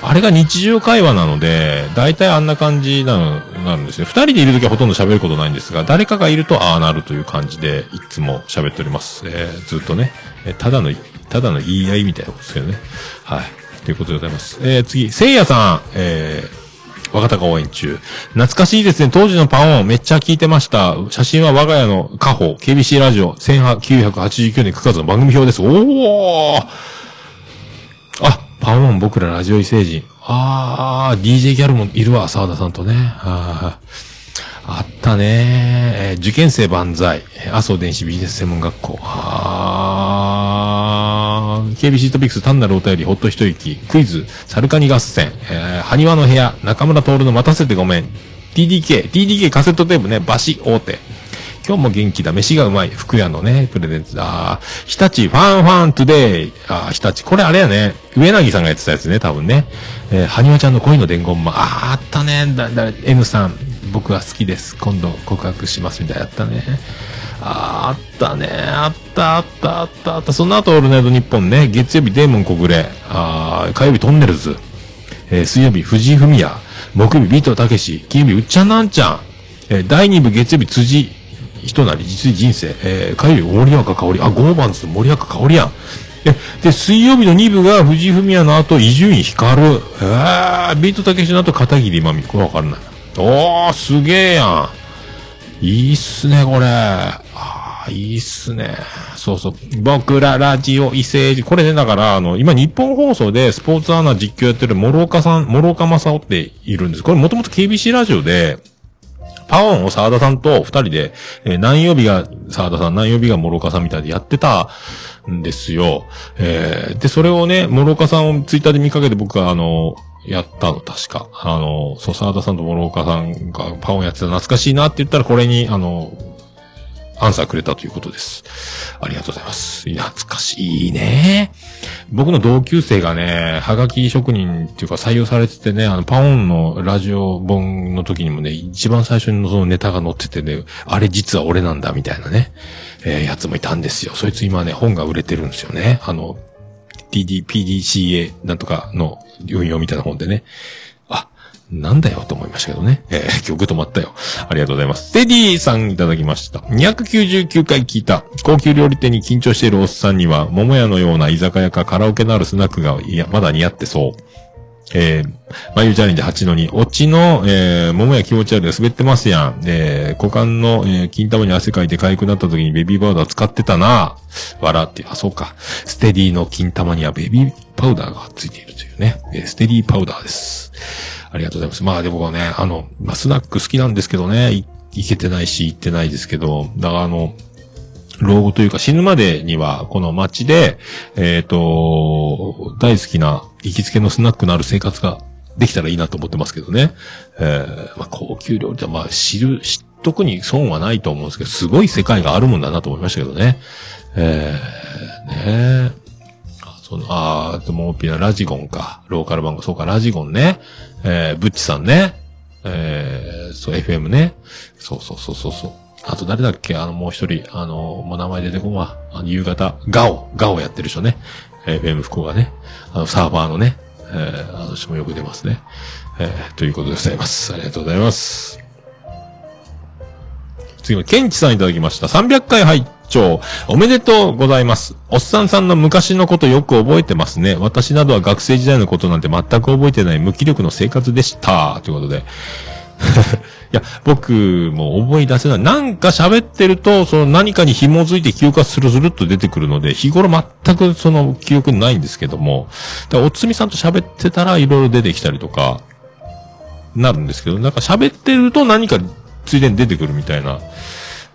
あれが日常会話なので、大体あんな感じなの、なんですね。二人でいるときはほとんど喋ることないんですが、誰かがいるとああなるという感じで、いつも喋っております。えーずっとね、えただの、ただの言い合いみたいなことですけどね。はい。ということでございます。えー次、せいやさん、えー若鷹応援中。懐かしいですね。当時のパオンめっちゃ聞いてました。写真は我が家の家宝、KBC ラジオ、1989年9月の番組表です。おーあ、パオン僕らラジオ異星人。あー、DJ ギャルもいるわ、沢田さんとね。ああったねー受験生万歳。麻生電子ビジネス専門学校。あー KBC トピックス単なるお便り、ほっと一息。クイズ、サルカニ合戦。えー、埴輪の部屋、中村徹の待たせてごめん。TDK、TDK カセットテープね、バシ大手。今日も元気だ。飯がうまい。福屋のね、プレゼンツだ。日立、ファンファントゥデイ。あ、日立。これあれやね。上柳さんがやってたやつね、多分ね。えー、はにわちゃんの恋の伝言板。あー、あったね。だ、だ、N さん。僕は好きです。今度告白します。みたいなやったね。あ、あったね。あった、あった、あった、あった。その後、オールナイトニッポンね。月曜日、デーモン小暮。あー、火曜日、とんねるず。えー水曜日、藤井フミヤ。木曜日、ビートたけし。金曜日、うっちゃなんちゃん。えー第2部月曜日、辻人なり実に人生、えー、火曜日森若香織、あ、ゴーバンズ森若香織やん。え、で、水曜日の2部が藤井フミヤの後、伊集院光。えー、ビートたけしの後、片桐まみ。これわかんない。おー、すげえやん。いいっすね、これ。あー、いいっすね。そうそう。僕らラジオ異星人。これね、だから、あの、今日本放送でスポーツアナ実況やってる諸岡さん、諸岡正夫っているんです。これもともと KBC ラジオで、パオンを沢田さんと二人で、えー何曜日が沢田さん、何曜日が諸岡さんみたいでやってたんですよ。えーで、それをね、諸岡さんをツイッターで見かけて僕はあの、やったの、確か。あの、そう、沢田さんと諸岡さんがパオンやってた懐かしいなって言ったら、これに、あの、アンサーくれたということです。ありがとうございます。懐かしいね。僕の同級生がね、はがき職人っていうか採用されててね、あの、パオンのラジオ本の時にもね、一番最初にそのネタが載っててね、あれ実は俺なんだみたいなね、えーやつもいたんですよ。そいつ今ね、本が売れてるんですよね。あの、TD、PDCA なんとかの運用みたいな本でね。あ、なんだよと思いましたけどね。えー、曲止まったよ。ありがとうございます。テディさんいただきました。299回聞いた。高級料理店に緊張しているおっさんには、桃屋のような居酒屋かカラオケのあるスナックが、いや、まだ似合ってそう。えー、まゆチャレンジ8の2。オチの、えー、桃屋気持ち悪い滑ってますやん。えー、股間の、えー、金玉に汗かいて痒くなった時にベビーパウダー使ってたな笑って、あ、そうか。ステディの金玉にはベビーパウダーがついているというね。えーステディパウダーです。ありがとうございます。まあでもね、あの、まあ、スナック好きなんですけどね、い行けてないし行ってないですけど、だからあの、老後というか死ぬまでには、この街で、えっ、と、大好きな行きつけのスナックのある生活ができたらいいなと思ってますけどね。えーまあ、高級料理って、まあ、知る、知っとくに損はないと思うんですけど、すごい世界があるもんだなと思いましたけどね。えー、ねあ、その、あー、でも、ピナ、ラジゴンか。ローカル番号、そうか、ラジゴンね。えー、ブッチさんね。えー、そう、FM ね。そうそうそうそうそう。あと誰だっけ？あの、もう一人、あの、もう名前出てこんわ。あの、夕方、ガオ、ガオやってる人ね。FM 福岡ね。あの、サーバーのね。えー、私もよく出ますね。えー、ということでございます。ありがとうございます。次は、ケンチさんいただきました。300回拝聴おめでとうございます。おっさんさんの昔のことよく覚えてますね。私などは学生時代のことなんて全く覚えてない無気力の生活でした。ということで。いや、僕も思い出せない。なんか喋ってると、その何かに紐づいて記憶がスルスルっと出てくるので、日頃全くその記憶ないんですけども、だからおつみさんと喋ってたらいろいろ出てきたりとか、なるんですけど、なんか喋ってると何かついでに出てくるみたいな、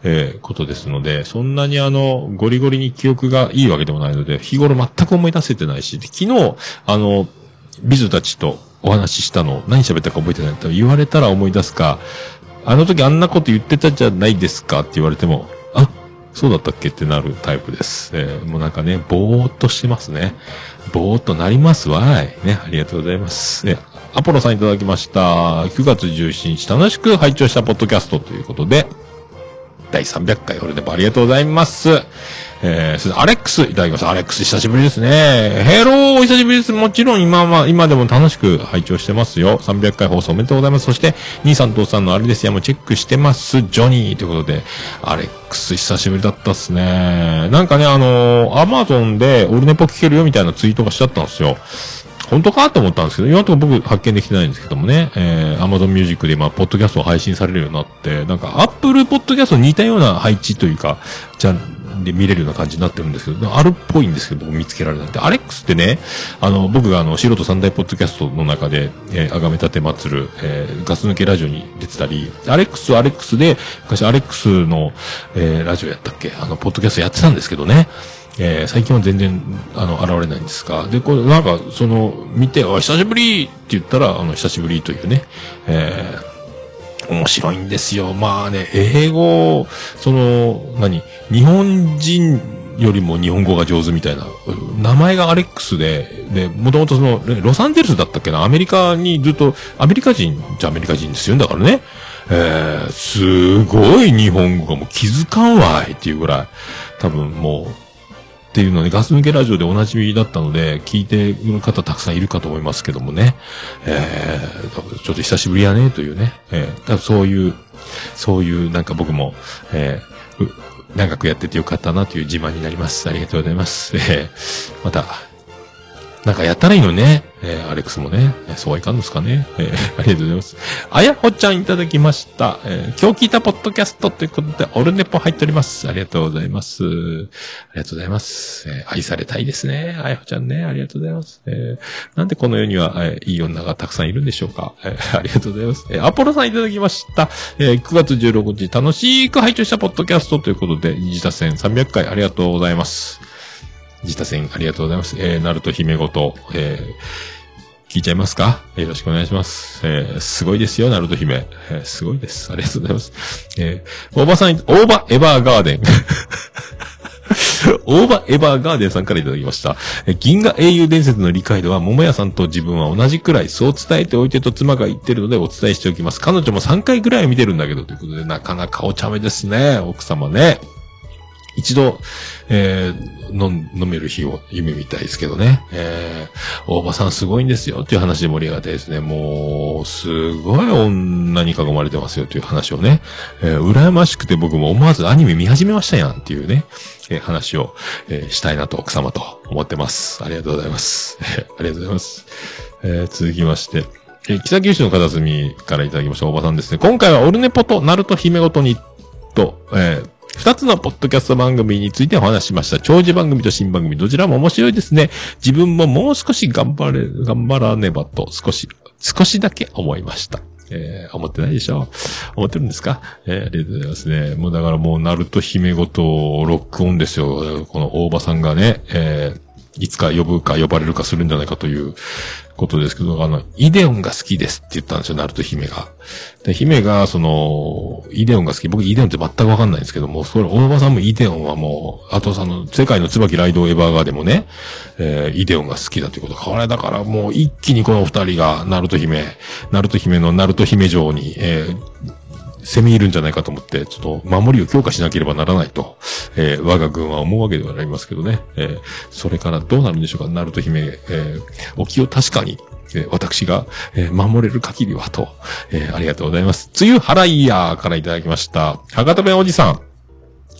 えーことですので、そんなにあの、ゴリゴリに記憶がいいわけでもないので、日頃全く思い出せてないし、昨日、あの、ビズたちとお話ししたの、何喋ったか覚えてないと言われたら思い出すか、あの時あんなこと言ってたじゃないですかって言われても、あ、そうだったっけってなるタイプです。えーもうなんかね、ぼーっとしてますね。ぼーっとなりますわい。ね、ありがとうございます。ね、アポロさんいただきました。9月17日楽しく拝聴したポッドキャストということで、第300回俺でもありがとうございます。えー、アレックスいただきました。アレックス久しぶりですね。ヘローお久しぶりです。もちろん今は、今でも楽しく拝聴してますよ。300回放送おめでとうございます。そして、兄さん父さんのあれですやもチェックしてます。ジョニーということで、アレックス久しぶりだったっすね。なんかね、あのーアマゾンでオルネポ聞けるよみたいなツイートがしちゃったんですよ。本当かと思ったんですけど、今のところ僕発見できてないんですけどもね、えー、Amazon Music で今、ポッドキャストを配信されるようになって、なんか、Apple ポッドキャストに似たような配置というか、じゃんで見れるような感じになってるんですけど、あるっぽいんですけど、僕見つけられなくて、アレックスってね、あの、僕があの、素人三大ポッドキャストの中で、えー、あがめたて祭る、えー、ガス抜けラジオに出てたり、アレックスはアレックスで、昔アレックスの、えー、ラジオやったっけ？あの、ポッドキャストやってたんですけどね、えー最近は全然、あの、現れないんですが、で、これ、なんか、その、見て、あ、久しぶりって言ったら、あの、久しぶりというね、えー面白いんですよ。まあね、英語、その、何日本人よりも日本語が上手みたいな。名前がアレックスで、で、もともとその、ロサンゼルスだったっけなアメリカにずっと、アメリカ人じゃアメリカ人ですよ。だからね。えー、すごい日本語がもう気づかんわいっていうぐらい、多分もう、っていうのね、ガス抜けラジオでおなじみだったので、聞いてる方たくさんいるかと思いますけどもね。えー、ちょっと久しぶりやね、というね。えー、多分そういう、そういう、なんか僕も、えー長くやっててよかったなという自慢になります。ありがとうございます。えーまた、なんかやったらいいのね。えーアレックスもね。そうはいかんですかね。えー ありがとうございます。あやほちゃんいただきました。えー今日聞いたポッドキャストということで、オルネポ入っております。ありがとうございます。ありがとうございます。えー愛されたいですね。あやほちゃんね。ありがとうございます。えーなんでこの世には、えーいい女がたくさんいるんでしょうか。えー ありがとうございます。えーアポロさんいただきました。えー9月16日楽しく拝聴したポッドキャストということで、自他戦300回ありがとうございます。自他戦ありがとうございます。えー、ナルト姫ごと、えー、聞いちゃいますか？よろしくお願いします。えー、すごいですよ、ナルト姫。えー、すごいです。ありがとうございます。えー、大場さん、大場エバーガーデン。大場エバーガーデンさんからいただきました。銀河英雄伝説の理解度は、桃屋さんと自分は同じくらい、そう伝えておいてと妻が言ってるのでお伝えしておきます。彼女も3回ぐらい見てるんだけど、ということで、なかなかお茶目ですね、奥様ね。一度、えー、飲飲める日を夢みたいですけどね。えー、大場さんすごいんですよっていう話で盛り上がってですね、もう、すごい女に囲まれてますよという話をね、えー、羨ましくて僕も思わずアニメ見始めましたやんっていうね、えー話を、えーしたいなと奥様と思ってます。ありがとうございます。え ありがとうございます。えー続きまして、え北九州の片隅からいただきました大場さんですね。今回はオルネポとナルト姫ごとにと、えー二つのポッドキャスト番組についてお話ししました。長寿番組と新番組、どちらも面白いですね。自分ももう少し頑張れ、頑張らねばと、少し、少しだけ思いました。えー思ってないでしょ思ってるんですか？えーありがとうございますね。もうだからもう、ナルト姫ごとロックオンですよ。この大場さんがね、えーいつか呼ぶか呼ばれるかするんじゃないかということですけど、あの、イデオンが好きですって言ったんですよ、ナルト姫が。で、姫が、その、イデオンが好き。僕、イデオンって全くわかんないんですけども、それ、大場さんもイデオンはもう、あとその、世界の椿ライドエヴァーガーでもね、えーイデオンが好きだということ。これだからもう一気にこの二人が、ナルト姫、ナルト姫のナルト姫城に、えー攻め入るんじゃないかと思って、ちょっと守りを強化しなければならないと、えー我が軍は思うわけではありますけどね。えーそれからどうなるんでしょうか、ナルト姫、えーお気を確かに、え私が、え守れる限りはと、えありがとうございます。梅雨払いやーからいただきました。博多弁おじさん。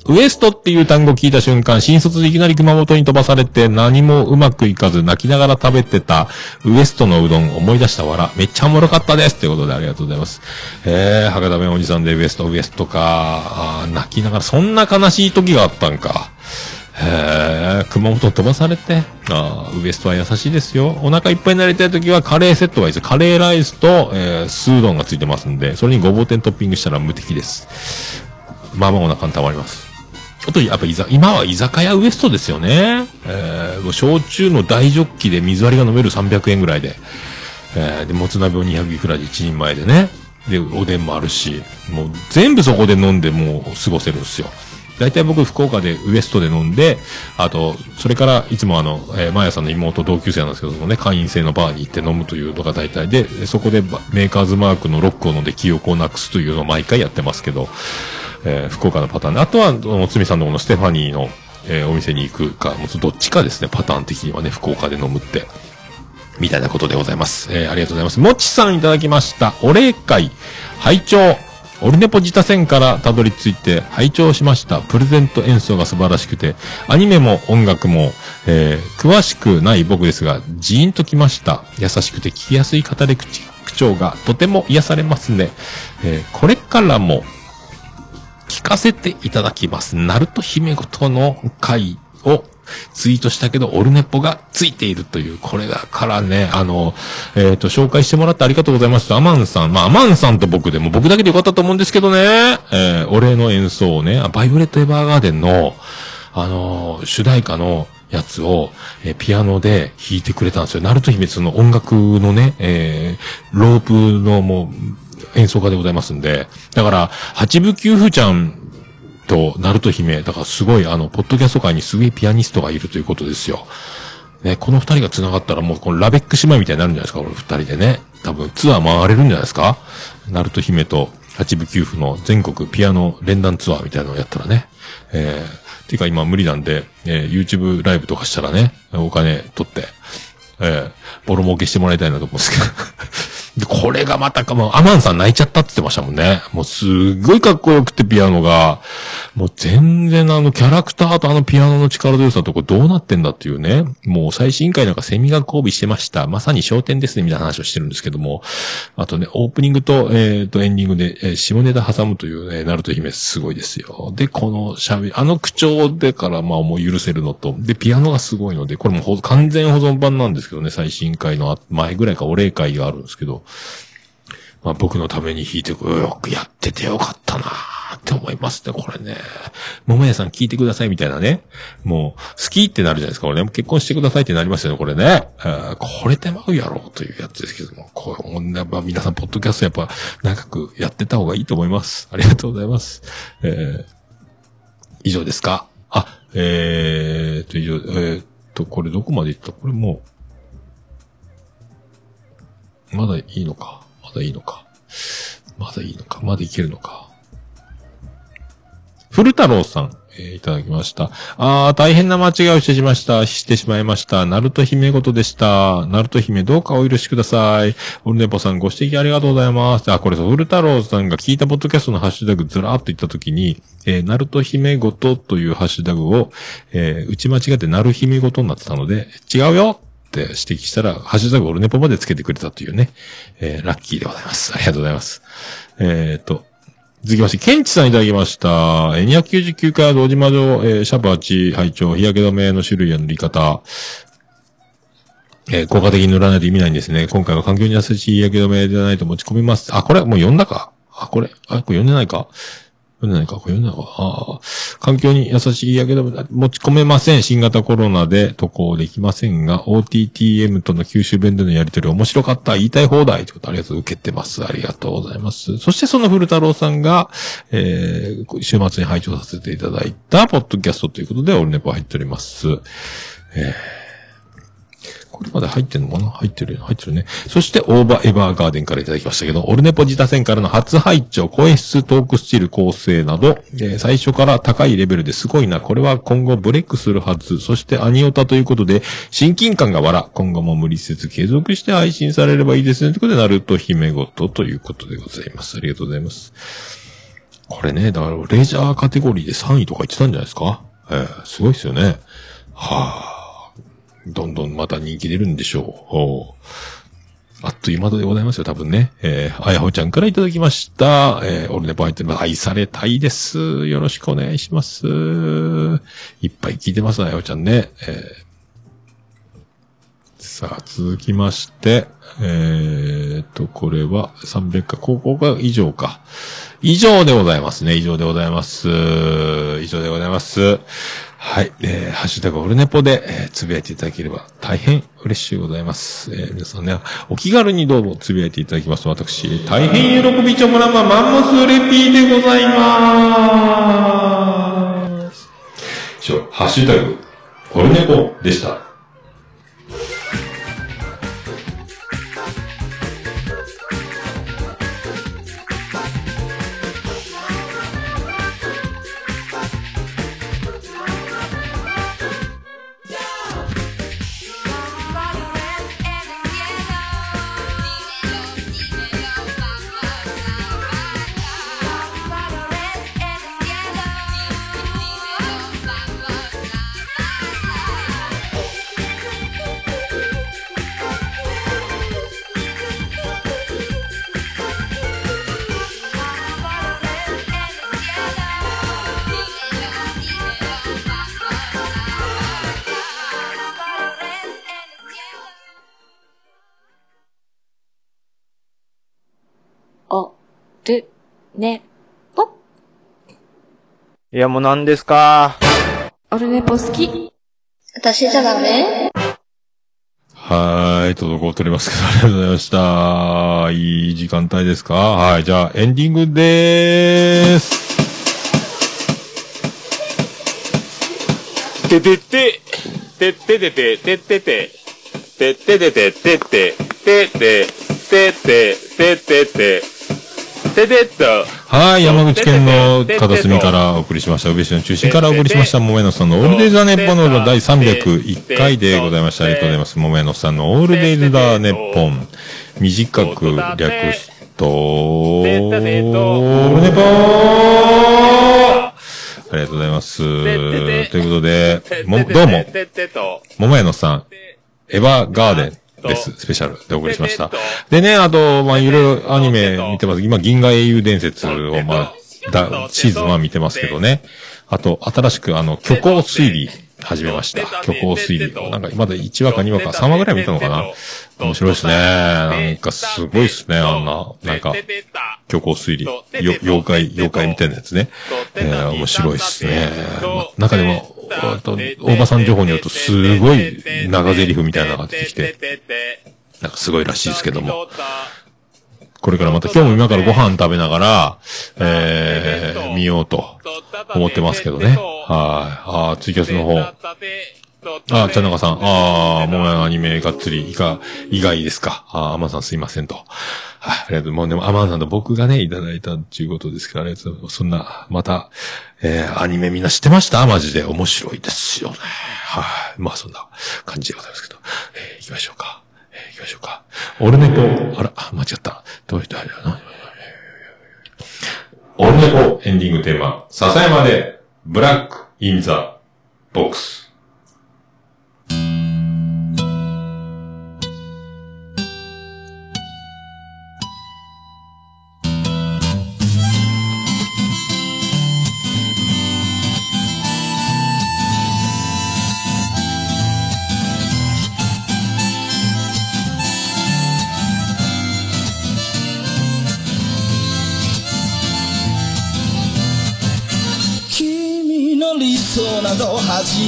ウエストっていう単語聞いた瞬間、新卒でいきなり熊本に飛ばされて何もうまくいかず泣きながら食べてたウエストのうどん思い出したわら。めっちゃおもろかったです。ということでありがとうございます。えー、博多弁おじさんでウエスト、ウエストか。泣きながら、そんな悲しい時があったんか。へえ、熊本飛ばされて。あーウエストは優しいですよ。お腹いっぱいになりたい時はカレーセットがいいです。カレーライスと、えー、スードンがついてますんで、それにごぼう天トッピングしたら無敵です。まあまあお腹に溜まります。あと、やっぱ居酒今は居酒屋ウエストですよね。えー、焼酎の大ジョッキで水割りが飲める300円ぐらいで。えー、で、もつ鍋を200いくらで1人前でね。で、おでんもあるし、もう全部そこで飲んでもう過ごせるんですよ。大体僕福岡でウエストで飲んで、あと、それからいつもあの、えー、マヤさんの妹同級生なんですけどもね、会員制のバーに行って飲むというのが大体で、そこでメーカーズマークのロックを飲んで記憶をなくすというのを毎回やってますけど、えー福岡のパターンで、あとは、おつみさんのこのステファニーの、えーお店に行くか、もうどっちかですね、パターン的にはね、福岡で飲むって。みたいなことでございます。えーありがとうございます。もちさんいただきました。お礼会、拝聴オルネポ自他戦からたどり着いて拝聴しました。プレゼント演奏が素晴らしくて、アニメも音楽も、えー詳しくない僕ですが、ジーンときました。優しくて聞きやすい語り口口調がとても癒されますね。えーこれからも聞かせていただきます。ナルト姫ごとの回をツイートしたけど、オルネポがついているという、これだからね、あの、えっ、と、紹介してもらってありがとうございます。アマンさん。まあ、アマンさんと僕でも僕だけでよかったと思うんですけどね、えー、お礼の演奏をね、バイオレット・エヴァーガーデンの、あのー主題歌のやつを、えーピアノで弾いてくれたんですよ。ナルト姫その音楽のね、えーロープのもう演奏家でございますんで、だから、八部九夫ちゃんと、ナルト姫、だからすごい、あの、ポッドキャスト界にすげえピアニストがいるということですよ。ね、この二人が繋がったらもう、このラベック姉妹みたいになるんじゃないですか、この二人でね。多分、ツアー回れるんじゃないですか？ナルト姫と八部九夫の全国ピアノ連弾ツアーみたいなのをやったらね。えー、てか今無理なんで、えー YouTube ライブとかしたらね、お金取って、えー、ボロ儲けしてもらいたいなと思うんですけど。で、これがまたかも、アマンさん泣いちゃったって言ってましたもんね。もうすっごいかっこよくてピアノが、もう全然あのキャラクターとあのピアノの力強さとこどうなってんだっていうね。もう最新回なんかセミが交尾してました。まさに焦点ですね、みたいな話をしてるんですけども。あとね、オープニングと、えっ、と、エンディングで、えー下ネタ挟むというね、ナルト姫すごいですよ。で、この喋り、あの口調でからまあもう許せるのと、で、ピアノがすごいので、これも完全保存版なんですけどね、最新回の前ぐらいかお礼会があるんですけど、まあ僕のために弾いてくれよくやっててよかったなって思いますね、これね。桃屋さん聞いてくださいみたいなね。もう、好きってなるじゃないですか、これね。結婚してくださいってなりますよね、これね。あこれてまうやろうというやつですけども。これ、もうやっぱ皆さん、ポッドキャストやっぱ長くやってた方がいいと思います。ありがとうございます。えー、以上ですか？あ、えーと、以上、えーと、これどこまでいった？これもう、まだいいのか。まだいいのか。まだいいのか。まだいけるのか。古太郎さん、えーいただきました。あー、大変な間違いをしてしました。してしまいました。ナルト姫ごとでした。ナルト姫どうかお許しください。オルネポさんご指摘ありがとうございます。あ、これそう、古太郎さんが聞いたポッドキャストのハッシュタグずらーっと言ったときに、えー、ナルト姫ごとというハッシュタグを、えー、打ち間違ってナル姫ごとになってたので、違うよって指摘したら、ハッシュタグオルネポまでつけてくれたというね、えー、ラッキーでございます。ありがとうございます。えーと、続きまして、ケンチさんいただきました。えー299回は堂島城、えーシャープ8、拝聴日焼け止めの種類や塗り方。えー効果的に塗らないと意味ないんですね。今回は環境に優しい日焼け止めでないと持ち込みます。あ、これもう読んだか？あ、これ、あ、これ読んでないか？読んでないかこれ読んでないかああ。環境に優しい日焼け止め、持ち込めません。新型コロナで渡航できませんが、OTTM との九州弁でのやりとり面白かった。言いたい放題ということありがとう受けてます。ありがとうございます。そしてその古太郎さんが、えー、週末に拝聴させていただいた、ポッドキャストということで、オルネポ入っております。えーこれまで入ってんのかな？入ってる。入ってるね。そして、オーバーエバーガーデンからいただきましたけど、オルネポ自他戦からの初配聴、声質、トークスチール構成など、えー最初から高いレベルですごいな。これは今後ブレイクするはず。そして、アニオタということで、親近感がわら。今後も無理せず継続して配信されればいいですね。ということで、ナルト姫ごとということでございます。ありがとうございます。これね、だから、レジャーカテゴリーで3位とか言ってたんじゃないですか？えーすごいですよね。はあ。どんどんまた人気出るんでしょう。あっという間でございますよ、多分ね。えー、あやほちゃんからいただきました。えー、オルネポ入ってます。愛されたいです。よろしくお願いします。いっぱい聞いてます、あやほちゃんね。えーさあ、続きまして、えーと、これは300か、ここが以上か。以上でございますね。以上でございます。以上でございます。はい。えー、ハッシュタグオルネポで、えーつぶやいていただければ大変嬉しいございます。えー皆さんね、お気軽にどうぞつぶやいていただきますと、私、大変喜びちょもらまマンモスレピーでございまーす。以上、ハッシュタグ、オルネポでした。る、ね、ぽ。いや、もう何ですか？オルネポ好き。私じゃダメ？はーい、滞っておりますけど、ありがとうございました。いい時間帯ですか？はい、じゃあ、エンディングでーす。ててて、てててて、ててて、てててて、てて、てて、てて、ててて、ててと。はい、山口県の片隅からお送りしました。宇部市の中心からお送りしました、桃屋のさんのオールデイズ・ザ・ネッポンの第301回でございました。ありがとうございます。桃屋のさんのオールデイズ・ザ・ネッポン。短く略すと、オてったてとルネポありがとうございます。ということで、も、どうも、桃屋のさん、エヴァガーデンです。スペシャルでお送りしました。でね、あと、まあ、いろいろアニメ見てます。今、銀河英雄伝説を、まあ、だ、シーズン1見てますけどね。あと、新しく、あの、虚構推理始めました。虚構推理を。なんか、まだ1話か2話か3話ぐらい見たのかな。面白いですね。なんか、すごいですね、あんな、なんか、虚構推理。よ、妖怪、妖怪みたいなやつね。えー、面白いですね。ま中でも、あと、大場さん情報によると、すごい長台詞みたいなのが出てきて、なんかすごいらしいですけども。これからまた今日も今からご飯食べながら、えー、見ようと思ってますけどね。はい。あー、ツイキャスの方。あー、茶中さん。あー、もうアニメがっつり、いか、以外ですか。あー、アマさんすいませんと。はい、ありがとう。もうでも、アマンさんと僕がね、いただいたっていうことですけど、ありがとうございます。そんな、また、えー、アニメみんな知ってましたマジで面白いですよね。はい。まあ、そんな感じでございますけど。えー、行きましょうか。えー、行きましょうか。オルネポ、あら、あ間違った。どういうタイプだな。オルネポエンディングテーマ、笹山で、ブラックインザボックス。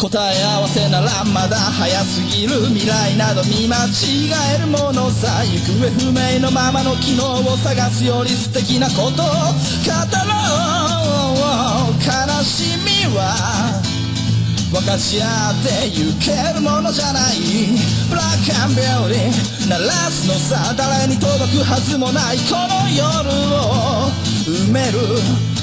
答え合わせならまだ早すぎる未来など見間違えるものさ行方不明のままの昨日を探すより素敵なことを語ろう。悲しみは分かち合ってゆけるものじゃない。ブラックアン。ビューティー鳴らすのさ誰に届くはずもない。この夜を埋める。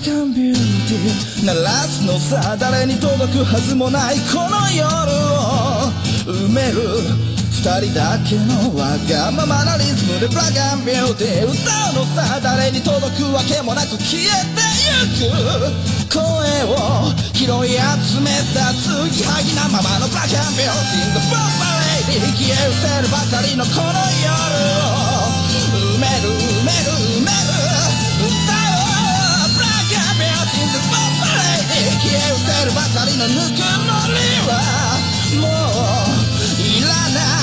ブラックアンビューティー鳴らすのさ誰に届くはずもないこの夜を埋める二人だけのわがままなリズムでブラックアンビューティー歌うのさ誰に届くわけもなく消えてゆく声を拾い集めた継ぎはぎなままのブラックアンビューティー The Bob Lady 消え失せるばかりのこの夜を埋めるるばかりのぬくもりはもういらない。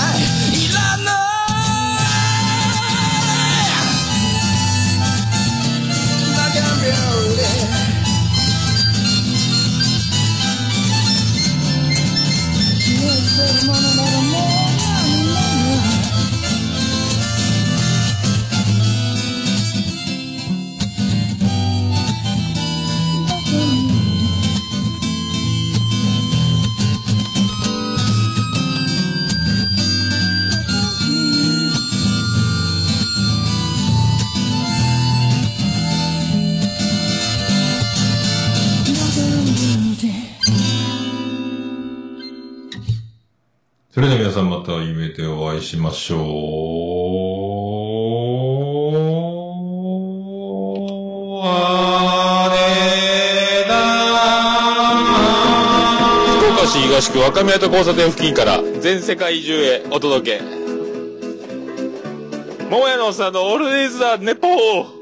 さんまた夢でお会いしましょう。あれだ福岡市東区若宮と交差点付近から全世界中へお届け。桃屋のおっさんのオールディーズだ、ネポー